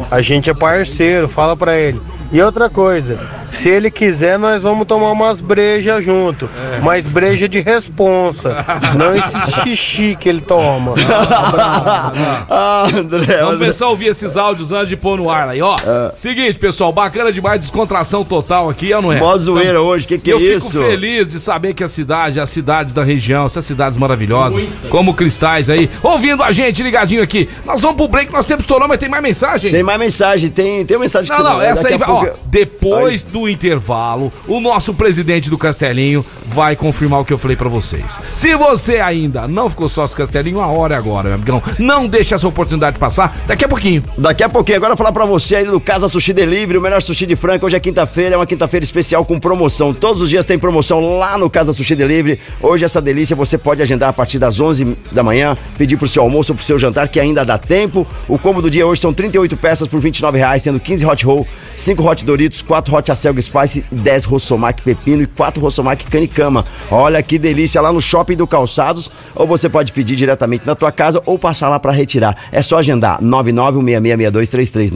A gente é parceiro, fala pra ele. E outra coisa, se ele quiser, nós vamos tomar umas brejas junto. Mas breja de responsa. Não esse xixi que ele toma. ah, André. Vamos pensar ouvir esses áudios antes de pôr no ar aí, ó. Seguinte, pessoal, bacana demais, descontração total aqui, é ou não é? Mó zoeira hoje, que que eu é fico isso? feliz de saber que a cidade, as cidades da região, essas cidades maravilhosas, como Cristais aí, ouvindo a gente ligadinho aqui. Nós vamos pro break, nós temos estourão, mas tem mais mensagem? Tem mais mensagem, tem, tem uma mensagem que Não, você não, essa aí a vai. pouco Ó, eu- depois do intervalo, o nosso presidente do Castelinho vai confirmar o que eu falei pra vocês. Se você ainda não ficou sócio do Castelinho, a hora é agora, meu amigão. Não deixe essa oportunidade passar. Daqui a pouquinho. Daqui a pouquinho, agora eu vou falar pra você aí do Casa Sushi Delivery, o melhor sushi de Franca. Hoje é quinta-feira, é uma quinta-feira especial com promoção. Todos os dias tem promoção lá no Casa Sushi Delivery. Hoje essa delícia você pode agendar a partir das 11 da manhã, pedir pro seu almoço ou pro seu jantar, que ainda dá tempo. O combo do dia hoje são 38 peças por 29 reais, sendo 15 hot roll, 5 hot Doritos, 4 hot acelga spice, 10 Rossomac pepino e 4 Rossomac canicama. Olha que delícia lá no Shopping do Calçados, ou você pode pedir diretamente na tua casa ou passar lá pra retirar. É só agendar 991666233,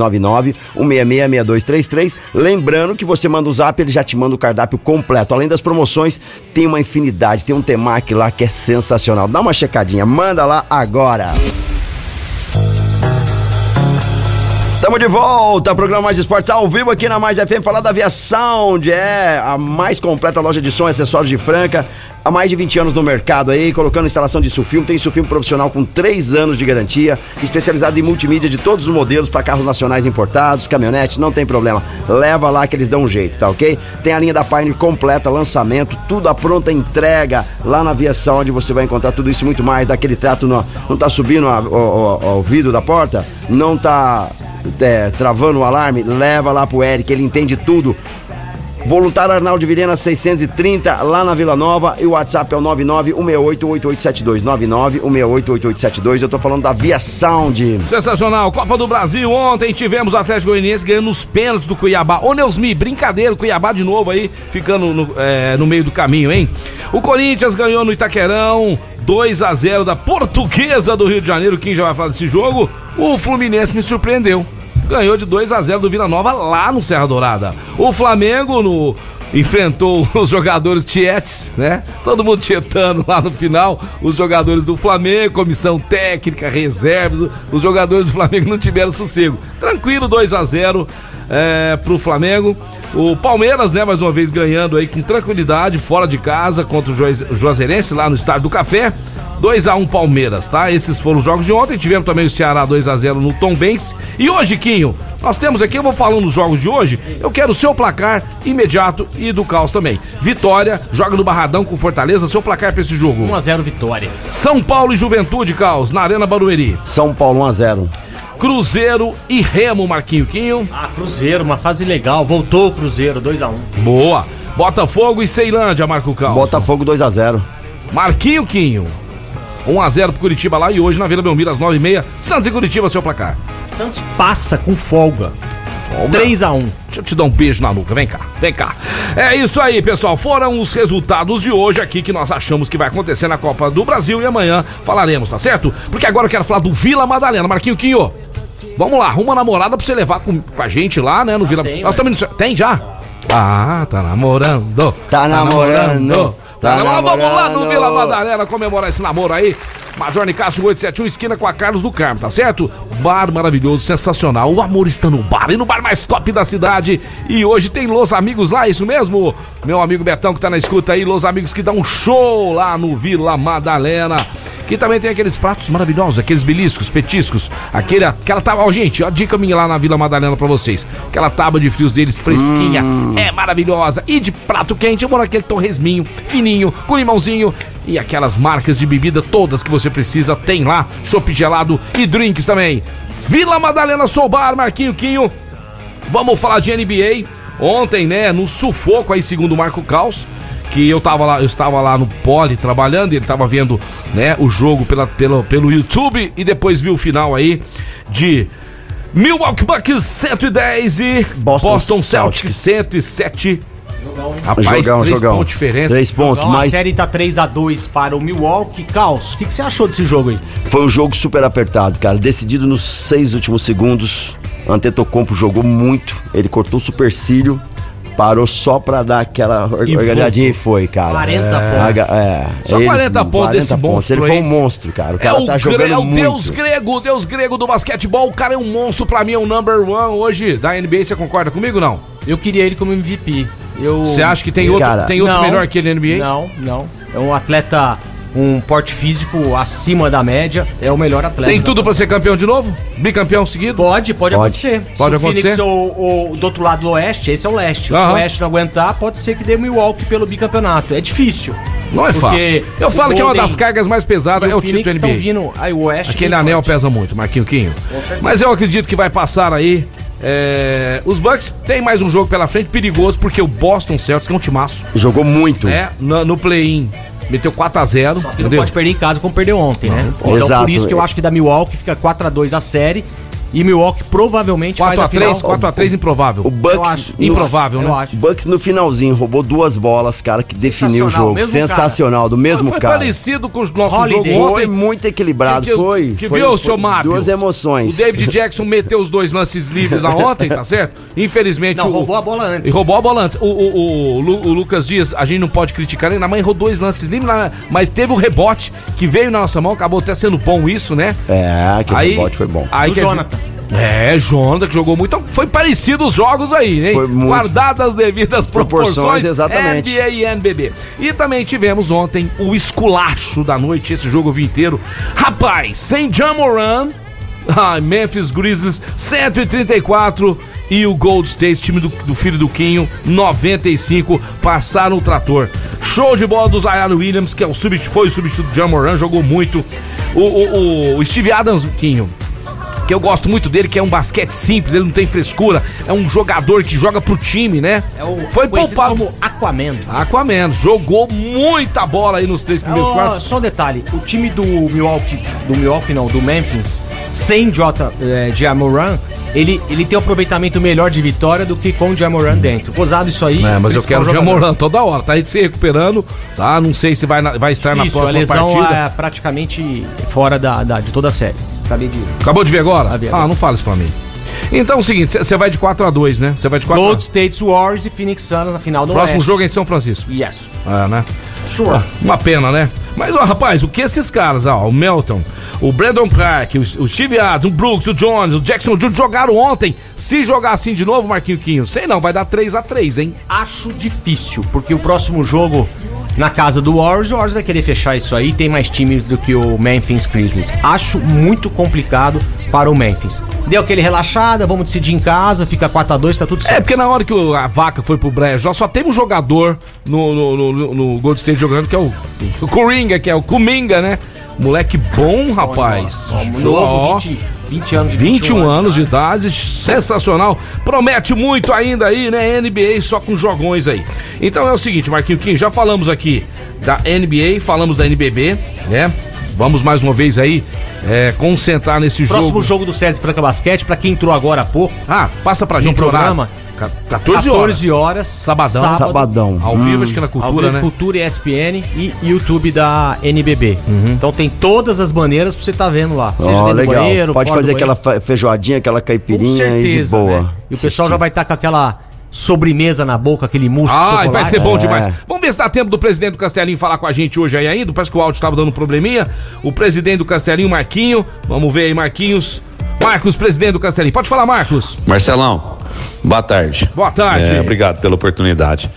991666233. Lembrando que você manda o zap, ele já te manda o cardápio completo. Além das promoções, tem uma infinidade, tem um temaki lá que é sensacional. Dá uma checadinha, manda lá agora. Estamos de volta, programa Mais Esportes ao vivo aqui na Mais FM, falar da Via Sound, é a mais completa loja de som e acessórios de Franca, há mais de 20 anos no mercado aí, colocando instalação de sulfilme, tem sulfilme profissional com 3 anos de garantia, especializado em multimídia de todos os modelos para carros nacionais importados, caminhonete, não tem problema, leva lá que eles dão um jeito, tá ok? Tem a linha da Pioneer completa, lançamento, tudo à pronta entrega lá na Via Sound, você vai encontrar tudo isso e muito mais, daquele trato, no, não tá subindo a- o, o- o vidro da porta, não tá é, travando o alarme, leva lá pro Eric, ele entende tudo. Voluntário Arnaldo Vilhena 630, lá na Vila Nova, e o WhatsApp é o 991688872, 991688872, eu tô falando da Via Sound. Sensacional, Copa do Brasil. Ontem tivemos o Atlético Goianiense ganhando os pênaltis do Cuiabá. Ô Neusmi, brincadeira, Cuiabá de novo aí, ficando no, é, no meio do caminho, hein? O Corinthians ganhou no Itaquerão, 2 a 0 da Portuguesa do Rio de Janeiro. Quem já vai falar desse jogo? O Fluminense me surpreendeu. Ganhou de 2 a 0 do Vila Nova lá no Serra Dourada. O Flamengo no enfrentou os jogadores tietes, né? Todo mundo tietando lá no final, os jogadores do Flamengo, comissão técnica, reservas, os jogadores do Flamengo não tiveram sossego. Tranquilo, 2 a 0 é, pro Flamengo. O Palmeiras, né, mais uma vez ganhando aí com tranquilidade, fora de casa, contra o Juaz- o Juazeirense, lá no Estádio do Café. 2x1 Palmeiras, tá? Esses foram os jogos de ontem. Tivemos também o Ceará 2x0 no Tom Benz. E hoje, Quinho, nós temos aqui, eu vou falando dos jogos de hoje. Eu quero o seu placar imediato e do caos também. Vitória, joga no Barradão com Fortaleza. Seu placar pra esse jogo. 1x0 Vitória. São Paulo e Juventude, caos, na Arena Barueri. São Paulo 1x0. Cruzeiro e Remo, Marquinho Quinho. Ah, Cruzeiro, uma fase legal. Voltou o Cruzeiro, 2x1. Boa. Botafogo e Ceilândia, Marco Caos. Botafogo 2x0. Marquinho Quinho. 1x0 pro Curitiba lá e hoje na Vila Belmiro às 9h30. Santos e Curitiba, seu placar. Santos passa com folga. 3x1. Deixa eu te dar um beijo na nuca, vem cá, vem cá. É isso aí, pessoal. Foram os resultados de hoje aqui que nós achamos que vai acontecer na Copa do Brasil e amanhã falaremos, tá certo? Porque agora eu quero falar do Vila Madalena. Marquinho Quinho, vamos lá, arruma uma namorada pra você levar com, com a gente lá, né, no Vila... tem, nós também... Tem já? Ah, tá namorando. Tá namorando. Tá Tá namorando. Vamos lá no namorando. Vila Madalena comemorar esse namoro aí. Major Nicasso 871, esquina com a Carlos do Carmo, tá certo? Bar maravilhoso, sensacional. O amor está no bar e no bar mais top da cidade. E hoje tem Los Amigos lá, é isso mesmo? Meu amigo Betão que tá na escuta aí, Los Amigos que dá um show lá no Vila Madalena. Que também tem aqueles pratos maravilhosos, aqueles beliscos, petiscos, aquele, aquela tábua. Ó, gente, ó, dica minha lá na Vila Madalena pra vocês. Aquela tábua de frios deles fresquinha, é maravilhosa. E de prato quente, eu vou naquele torresminho, fininho, com limãozinho. E aquelas marcas de bebida todas que você precisa tem lá. Chopp gelado e drinks também. Vila Madalena Sou Bar, Marquinho Quinho. Vamos falar de NBA. Ontem, né, no sufoco aí, segundo o Marco Caos, que eu tava lá, eu estava lá no Poli trabalhando, ele tava vendo, né, o jogo pela, pela, pelo YouTube e depois viu o final aí de Milwaukee Bucks 110 e Boston Boston, Celtics Celtics. 107. Rapaz, Jogão, três jogão. pontos de diferença. Três pontos, Então, a mas série tá 3x2 para o Milwaukee. Caos, o que, que você achou desse jogo aí? foi um jogo super apertado, cara. Decidido nos seis últimos segundos. Antetokounmpo jogou muito. Ele cortou o supercílio. Parou só pra dar aquela or- E organizadinha e foi, cara. 40 é. pontos. É, Só 40 pontos desse monstro Ele foi um monstro, cara. O É cara o, tá jogando é o muito. deus grego, o deus grego do basquetebol. O cara é um monstro, pra mim é o number one hoje da NBA. Você concorda comigo não? Eu queria ele como MVP. Você acha que tem outro, Cara, tem outro Não. melhor que ele na NBA? Não, não. É um atleta, um porte físico acima da média. É o melhor atleta. Tem tudo pra ser campeão de novo? Bicampeão seguido? Pode, pode, Pode. acontecer. Pode Se acontecer? o Phoenix ou, ou do outro lado do oeste, esse é o leste. Se o oeste não aguentar, pode ser que dê Milwaukee pelo bicampeonato. É difícil. Não é fácil. Eu falo que é uma das cargas mais pesadas, e é o título NBA. estão vindo. Aí o oeste. Aquele anel forte. pesa muito, Marquinho Quinho. Mas eu acredito que vai passar aí. É, Os Bucks tem mais um jogo pela frente, perigoso, porque o Boston Celtics, que é um timaço, Jogou muito. né? No, no play-in, meteu 4x0. Que não Entendeu? pode perder em casa como perdeu ontem, né? Então Exato. por isso que eu acho que da Milwaukee fica 4x2 a série. E Milwaukee provavelmente faz a final. 4x3, 4x3 improvável. O Bucks, Eu acho. no- Improvável, Eu né? acho. Bucks no finalzinho roubou duas bolas, cara, que definiu o jogo. mesmo Sensacional, do mesmo foi cara. parecido com o nosso Holiday. jogo Foi ontem. muito equilibrado, Que- que- foi. que foi, viu, foi seu Mábio? Duas emoções. O David Jackson meteu os dois lances livres lá ontem, tá certo? Infelizmente. Não, o, roubou a bola antes. E roubou a bola antes. O, o, o, o Lu- o Lucas Dias, a gente não pode criticar ele, na mãe errou dois lances livres, na- mas teve o rebote que veio na nossa mão, acabou até sendo bom isso, né? É, aquele Aí, rebote foi bom. Aí, Do Jonathan. É, Jonathan que jogou muito. Foi parecido os jogos aí, hein? Foi muito. Guardadas as devidas proporções. Proporções, exatamente. NBA e NBB. E também tivemos ontem o esculacho da noite, esse jogo inteiro. Rapaz, sem Jamoran, ah, Memphis Grizzlies 134 e o Gold State, time do, do filho do Quinho, 95, passaram o trator. Show de bola do Zion Williams, que é o foi o substituto do Jamoran, jogou muito. O, o, o Steve Adams, Quinho, que eu gosto muito dele, que é um basquete simples, ele não tem frescura, é um jogador que joga pro time, né? É o Foi poupado. como Aquaman. Aquaman, jogou muita bola aí nos três primeiros Ó, quartos. só um detalhe, o time do Milwaukee, do Milwaukee não, do Memphis, sem Jota Jamoran, ele, ele tem um aproveitamento melhor de vitória do que com o Jamoran dentro. Gozado isso aí. É, mas eu quero o. Jamoran toda hora, tá aí se recuperando, tá? Não sei se vai, na- vai estar na Isso, a próxima lesão partida. é praticamente fora da, da- de toda a série. Acabei de... Acabou de ver agora? vi Ah, agora. não fala isso pra mim. Então é o seguinte, você vai de 4 a 2 né? Você vai de 4 a Gold State Warriors e Phoenix Suns na final do Próximo Oeste. jogo é em São Francisco. Yes. É, né? Sure. Ah, Uma pena, né? Mas, ó, rapaz, o que esses caras, ó, o Melton, o Brandon Clark, o, o Steve Adams, o Brooks, o Jones, o Jackson Jr. jogaram ontem. Se jogar assim de novo, Marquinho Quinho, sei não, vai dar 3 a 3 hein? Acho difícil, porque o próximo jogo na casa do Warriors, o Warriors vai querer fechar isso aí, tem mais times do que o Memphis Grizzlies. Acho muito complicado para o Memphis. Deu aquele relaxada, vamos decidir em casa, fica 4 a 2 tá tudo É, certo. porque na hora que a vaca foi pro brejo, só teve um jogador no, no, no, no Gold State jogando, que é o, o Coringa, que é o Kuminga, né? Moleque bom, rapaz. Novo, 20, 20 anos de 21 anos de idade, sensacional. Promete muito ainda aí, né? NBA só com jogões aí. Então é o seguinte, Marquinho Kim, já falamos aqui da NBA, falamos da NBB, né? Vamos mais uma vez aí é, concentrar nesse jogo. Próximo jogo do César Franca Basquete, pra quem entrou agora há pouco. Ah, passa pra no gente o horário. Programa. 14 14 horas. Sabadão. sábado, Sabadão. Ao vivo, acho que na Ao cultura, vivo, né? Cultura ESPN e YouTube da NBB. Então tem todas as maneiras pra você tá vendo lá. Seja Ó, dentro do legal. banheiro, Pode fazer banheiro. aquela fe- feijoadinha, aquela Com caipirinha e de certeza, boa. né? E o pessoal já vai estar com aquela sobremesa na boca, aquele mousse de Ah, chocolate. vai ser bom É. demais. Vamos ver se dá tempo do presidente do Castelinho falar com a gente hoje aí ainda. Parece que o áudio estava dando probleminha. O presidente do Castelinho, Marquinho. Vamos ver aí, Marquinhos. Marcos, presidente do Castelinho. Pode falar, Marcos. Marcelão, boa tarde. Boa tarde. É, obrigado pela oportunidade.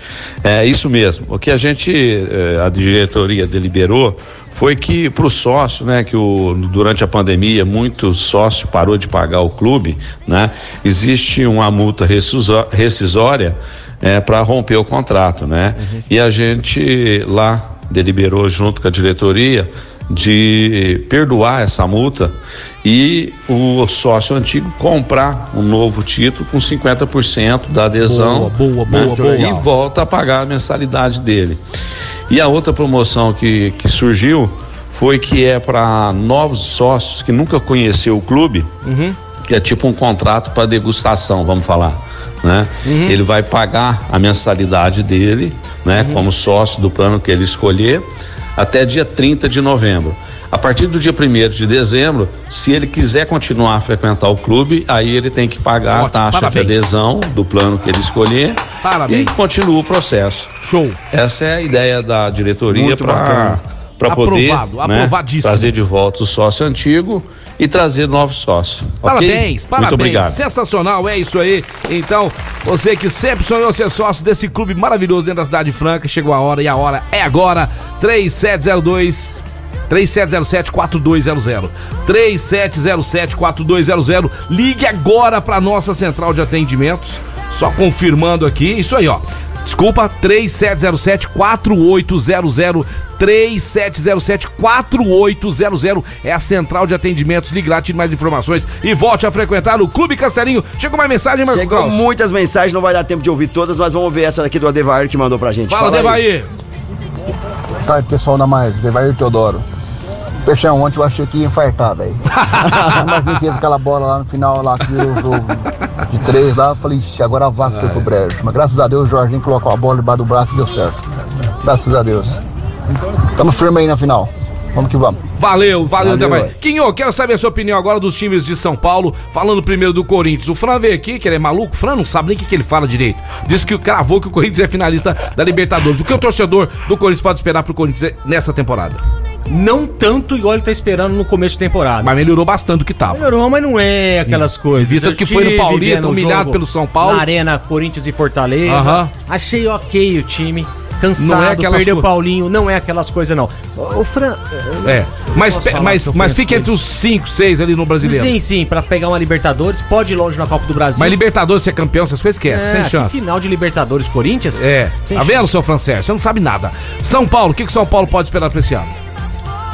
É isso mesmo. O que a gente, eh, a diretoria deliberou foi que para o sócio, né, que o, durante a pandemia muito sócio parou de pagar o clube, né, existe uma multa rescisó- rescisória para romper o contrato, né? E a gente lá deliberou junto com a diretoria de perdoar essa multa e o sócio antigo comprar um novo título com 50% da adesão. Boa, boa, né? boa, boa. E volta a pagar a mensalidade dele. E a outra promoção que, que surgiu foi que é para novos sócios que nunca conheceu o clube, que é tipo um contrato para degustação, vamos falar. Né? Ele vai pagar a mensalidade dele, né? Como sócio do plano que ele escolher, até dia 30 de novembro. A partir do dia 1 de dezembro, se ele quiser continuar a frequentar o clube, aí ele tem que pagar Ótimo, a taxa parabéns. de adesão do plano que ele escolher. Parabéns. E continua o processo. Show. Essa é a ideia da diretoria para. Para poder Aprovado, né, trazer de volta o sócio antigo e trazer novos sócios. Parabéns, parabéns. Muito obrigado. Sensacional, é isso aí. Então, você que sempre sonhou ser sócio desse clube maravilhoso dentro da Cidade Franca, chegou a hora e a hora é agora. 3702 3707-4200. 3707-4200. Ligue agora para nossa central de atendimentos. Só confirmando aqui. Isso aí, ó. Desculpa, 3707-4800. 3707-4800 é a central de atendimentos. Ligue lá, tire mais informações e volte a frequentar o Clube Castelinho. Chegou mais mensagem, Marco Chegou muitas mensagens, não vai dar tempo de ouvir todas, mas vamos ver essa daqui do Adevair que mandou pra gente. Fala, aí. Devaí. Boa tarde, pessoal da Mais, Devair Teodoro. Peixão, ontem eu achei que ia infartar, velho. Mas quem fez aquela bola lá no final, lá que virou o jogo de três lá, eu falei, ixi, agora a vaca foi pro brejo. Mas graças a Deus o Jorginho colocou a bola debaixo do braço e deu certo. Graças a Deus. Tamo firme aí na final. Vamos que vamos. Valeu, valeu, Valeu, ué. Quinho, quero saber a sua opinião agora dos times de São Paulo. Falando primeiro do Corinthians. O Fran veio aqui, que ele é maluco. O Fran não sabe nem o que, que ele fala direito. Disse que cravou que o Corinthians é finalista da Libertadores. O que o torcedor do Corinthians pode esperar pro Corinthians nessa temporada? Não tanto igual ele tá esperando no começo de temporada. Mas melhorou bastante do que tava. Melhorou, mas não é aquelas coisas. Vista Eu que foi no Paulista, o humilhado pelo São Paulo. Na Arena Corinthians e Fortaleza. Aham. Achei ok o time. Cansado, Não é aquelas perdeu o co- Paulinho, não é aquelas coisas não. O, o Fran... É. Mas, pe- mas, mas fica entre os 5, 6 ali no brasileiro. Sim, sim, pra pegar uma Libertadores, pode ir longe na Copa do Brasil. Mas Libertadores ser campeão, essas coisas esquece, é, sem chance. final de Libertadores Corinthians? É. Sem Tá vendo, seu Francés? Você não sabe nada. São Paulo, o que, que o São Paulo pode esperar pra esse ano?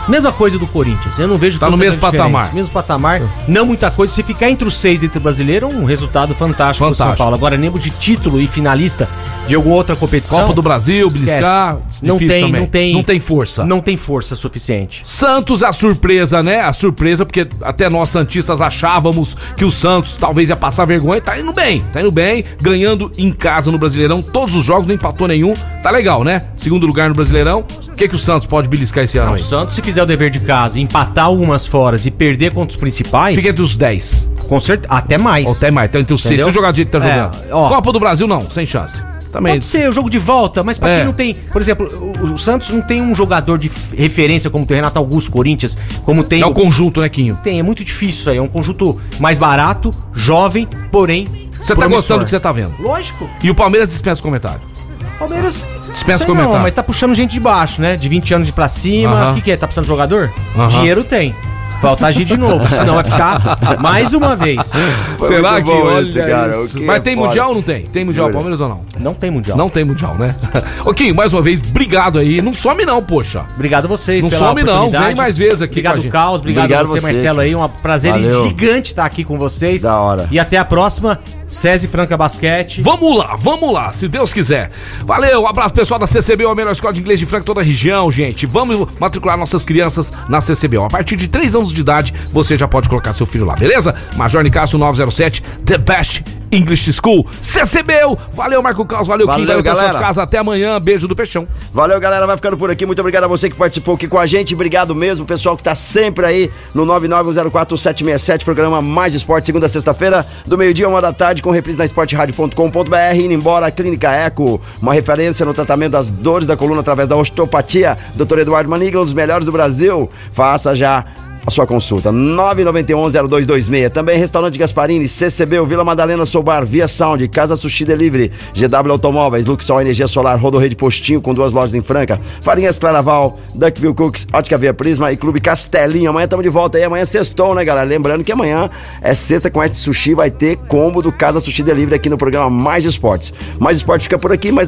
Mesma coisa do Corinthians. Eu não vejo Tá no mesmo diferença. patamar. Mesmo patamar. Não muita coisa. Se ficar entre os seis entre o brasileiro, um resultado fantástico, pro São Fantástico. Paulo. Agora, lembro de título e finalista de alguma outra competição. Copa do Brasil, esquece. beliscar, Não tem, também. não tem. Não tem força. Não tem força suficiente. Santos, a surpresa, né? A surpresa, porque até nós Santistas achávamos que o Santos talvez ia passar vergonha. Tá indo bem, tá indo bem, ganhando em casa no Brasileirão. Todos os jogos, não empatou nenhum. Tá legal, né? Segundo lugar no Brasileirão. O que, que o Santos pode beliscar esse ano O aí? Santos, se fizer o dever de casa, empatar algumas fora e perder contra os principais. Fica entre os 10. Com certeza. Até mais. Ou até mais. Então, entre os 6. Entendeu? Se jogar do jeito que tá É, jogando. ó. Copa do Brasil, não. Sem chance. Também. Pode ser o jogo de volta, mas pra É. quem não tem. Por exemplo, o, o Santos não tem um jogador de referência como tem o Renato Augusto, Corinthians, como tem. É o conjunto, né, Quinho? Tem, é muito difícil isso aí. É um conjunto mais barato, jovem, porém. Você tá gostando do que você tá vendo? Lógico. E o Palmeiras dispensa comentário. Palmeiras. Dispensa sei comentário. Não, mas tá puxando gente de baixo, né? De 20 anos de pra cima. O Aham. que, que é? Tá precisando de jogador? Aham. Dinheiro tem. Falta agir de novo, senão vai ficar mais uma vez. Será que olha esse, cara, que Mas é tem foda. mundial ou não tem? Tem mundial. Palmeiras ou não? Não tem mundial. Não tem mundial, né? Ô, Quinho, mais uma vez, obrigado aí. Não some não, poxa. Obrigado a vocês Não pela some não, vem mais vezes aqui Obrigado. Caos. Obrigado, Obrigado a você, você, Marcelo, aí. Um prazer Valeu. gigante estar aqui com vocês. Da hora. E até a próxima. SESI Franca Basquete. Vamos lá, vamos lá, se Deus quiser. Valeu, um abraço pessoal da CCBO, a melhor escola de inglês de Franca, toda a região, gente. Vamos matricular nossas crianças na CCBO. A partir de 3 anos de idade, você já pode colocar seu filho lá, beleza? Major Nicasso 907, The Best English School. CCBO, valeu Marco Caos, valeu, Valeu, Kim, valeu galera. de casa. Até amanhã, beijo do Peixão. Valeu, galera. Vai ficando por aqui. Muito obrigado a você que participou aqui com a gente. Obrigado mesmo, pessoal que tá sempre aí no 991041767, programa Mais Esporte, segunda a sexta-feira, do meio-dia, uma da tarde, com reprise na esporteradio.com.br. Indo embora, a Clínica Eco, uma referência no tratamento das dores da coluna através da osteopatia. Dr. Eduardo Manigla, um dos melhores do Brasil. Faça já a sua consulta. 991-0226. Também Restaurante Gasparini, CCB, Vila Madalena Sobar, Via Sound, Casa Sushi Delivery, GW Automóveis, Luxol Energia Solar, Rodorrede Postinho com duas lojas em Franca, Farinhas Claraval, Duckville Cooks, Ótica Via Prisma e Clube Castelinho. Amanhã estamos de volta aí. Amanhã é sextou, né, galera? Lembrando que amanhã é sexta com arte sushi, vai ter combo do Casa Sushi Delivery aqui no programa Mais Esportes. Mais Esporte fica por aqui, mas